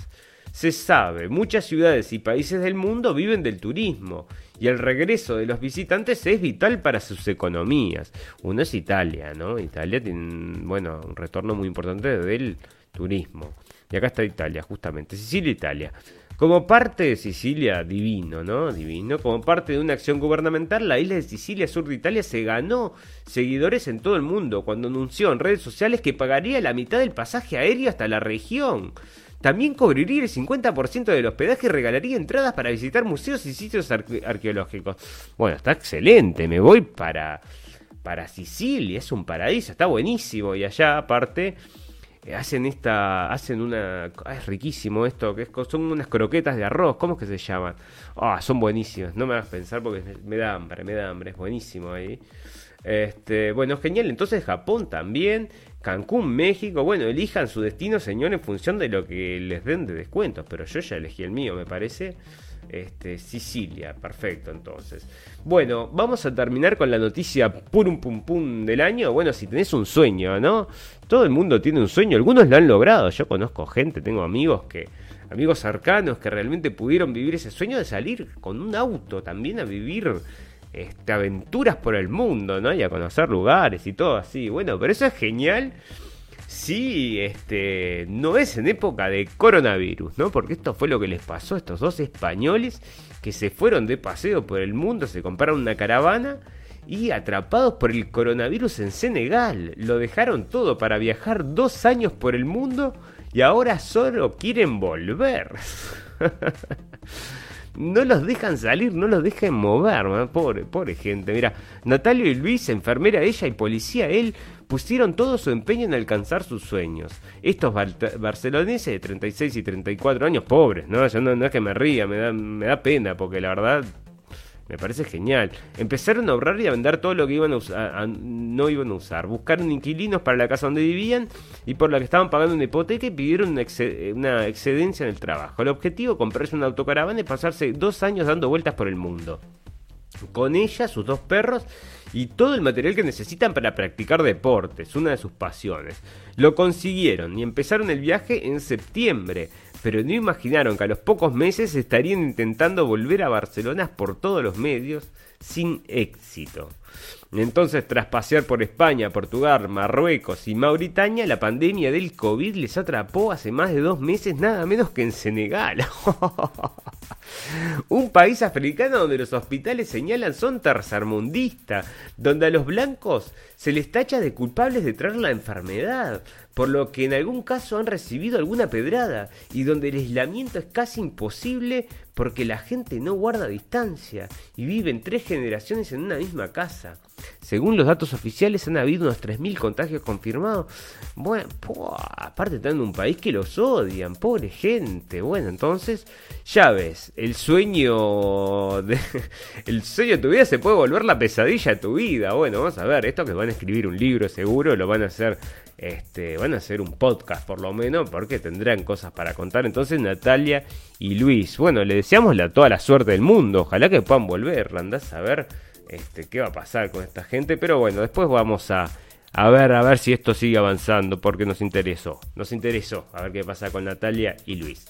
Se sabe, muchas ciudades y países del mundo viven del turismo y el regreso de los visitantes es vital para sus economías. Uno es Italia, ¿no? Italia tiene, bueno, un retorno muy importante del turismo. Y acá está Italia, justamente. Sicilia, Italia. Como parte de Sicilia, divino, ¿no? Divino. Como parte de una acción gubernamental, la isla de Sicilia, sur de Italia, se ganó seguidores en todo el mundo cuando anunció en redes sociales que pagaría la mitad del pasaje aéreo hasta la región. También cobraría el 50% del hospedaje y regalaría entradas para visitar museos y sitios arqueológicos. Bueno, está excelente. Me voy para, para Sicilia. Es un paraíso. Está buenísimo. Y allá, aparte eh, hacen esta, hacen una, ah, es riquísimo esto, que son unas croquetas de arroz, ¿cómo es que se llaman? Ah, son buenísimas, no me hagas pensar porque me da hambre, me da hambre, es buenísimo ahí. Este, bueno, genial, entonces Japón también, Cancún, México, bueno, elijan su destino, señor, en función de lo que les den de descuentos, pero yo ya elegí el mío, me parece. Este, Sicilia, perfecto entonces. Bueno, vamos a terminar con la noticia purum pum pum del año. Bueno, si tenés un sueño, ¿no? Todo el mundo tiene un sueño, algunos lo han logrado. Yo conozco gente, tengo amigos que amigos cercanos que realmente pudieron vivir ese sueño de salir con un auto también a vivir este, aventuras por el mundo, ¿no? Y a conocer lugares y todo así. Bueno, pero eso es genial Sí, este, no es en época de coronavirus, ¿no? Porque esto fue lo que les pasó a estos dos españoles que se fueron de paseo por el mundo, se compraron una caravana y atrapados por el coronavirus en Senegal. Lo dejaron todo para viajar dos años por el mundo y ahora solo quieren volver. no los dejan salir, no los dejan mover, pobre, pobre gente. Mira, Natalio y Luis, enfermera ella y policía él, pusieron todo su empeño en alcanzar sus sueños. Estos barceloneses de 36 y 34 años, pobres, ¿no? Yo no, es que me ría, me da, me da pena, porque la verdad me parece genial. Empezaron a ahorrar y a vender todo lo que iban a usar, no iban a usar. Buscaron inquilinos para la casa donde vivían y por la que estaban pagando una hipoteca y pidieron una, excedencia en el trabajo. El objetivo, comprarse una autocaravana y pasarse dos años dando vueltas por el mundo. Con ella, sus dos perros y todo el material que necesitan para practicar deportes, una de sus pasiones. Lo consiguieron y empezaron el viaje en septiembre pero no imaginaron que a los pocos meses estarían intentando volver a Barcelona por todos los medios sin éxito. Entonces, tras pasear por España, Portugal, Marruecos y Mauritania, la pandemia del COVID les atrapó hace más de dos meses, nada menos que en Senegal. Un país africano donde los hospitales señalan son tercermundistas, donde a los blancos se les tacha de culpables de traer la enfermedad, por lo que en algún caso han recibido alguna pedrada, y donde el aislamiento es casi imposible porque la gente no guarda distancia y viven tres generaciones en una misma casa. Según los datos oficiales han habido unos 3.000 contagios confirmados. Bueno, aparte están en un país que los odian, pobre gente. Bueno, entonces, ya ves, el sueño de, el sueño de tu vida se puede volver la pesadilla de tu vida. Bueno, vamos a ver, esto que van a escribir un libro seguro, lo van a hacer este, van a hacer un podcast por lo menos, porque tendrán cosas para contar. Entonces, Natalia y Luis, bueno, le deseamos la, toda la suerte del mundo. Ojalá que puedan volver. Andás a ver este, qué va a pasar con esta gente. Pero bueno, después vamos a, a ver, a ver si esto sigue avanzando, porque nos interesó. Nos interesó a ver qué pasa con Natalia y Luis.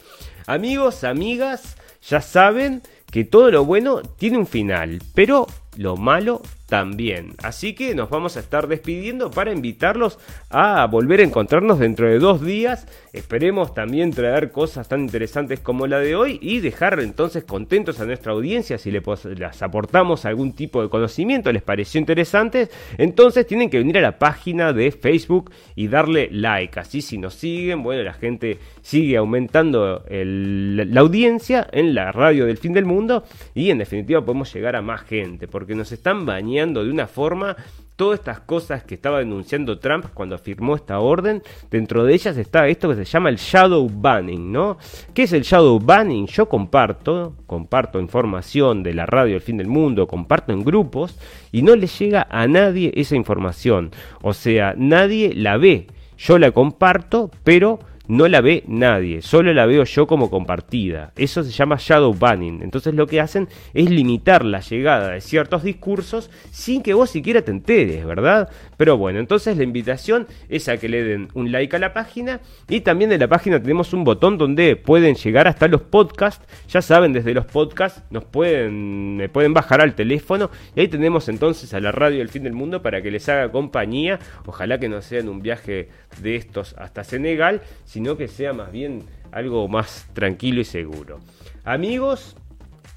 Amigos, amigas, ya saben que todo lo bueno tiene un final, pero lo malo también. Así que nos vamos a estar despidiendo para invitarlos a volver a encontrarnos dentro de dos días. Esperemos también traer cosas tan interesantes como la de hoy y dejar entonces contentos a nuestra audiencia si les aportamos algún tipo de conocimiento, les pareció interesante. Entonces tienen que venir a la página de Facebook y darle like. Así si nos siguen, bueno, la gente sigue aumentando la audiencia en la radio del fin del mundo y en definitiva podemos llegar a más gente porque nos están bañando de una forma todas estas cosas que estaba denunciando Trump cuando firmó esta orden, dentro de ellas está esto que se llama el shadow banning, ¿no? ¿Qué es el shadow banning? Yo comparto, comparto información de la radio El Fin del Mundo, comparto en grupos y no le llega a nadie esa información. O sea, nadie la ve. Yo la comparto, pero no la ve nadie, solo la veo yo como compartida. Eso se llama shadow banning. Entonces lo que hacen es limitar la llegada de ciertos discursos sin que vos siquiera te enteres, ¿verdad? Pero bueno, entonces la invitación es a que le den un like a la página y también en la página tenemos un botón donde pueden llegar hasta los podcasts. Ya saben, desde los podcasts nos pueden, me pueden bajar al teléfono y ahí tenemos entonces a la radio del fin del mundo para que les haga compañía. Ojalá que no sean un viaje de estos hasta Senegal, sino que sea más bien algo más tranquilo y seguro. Amigos,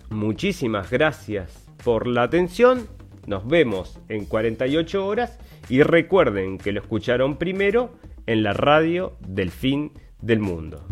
muchísimas gracias por la atención. Nos vemos en 48 horas y recuerden que lo escucharon primero en la radio del fin del mundo.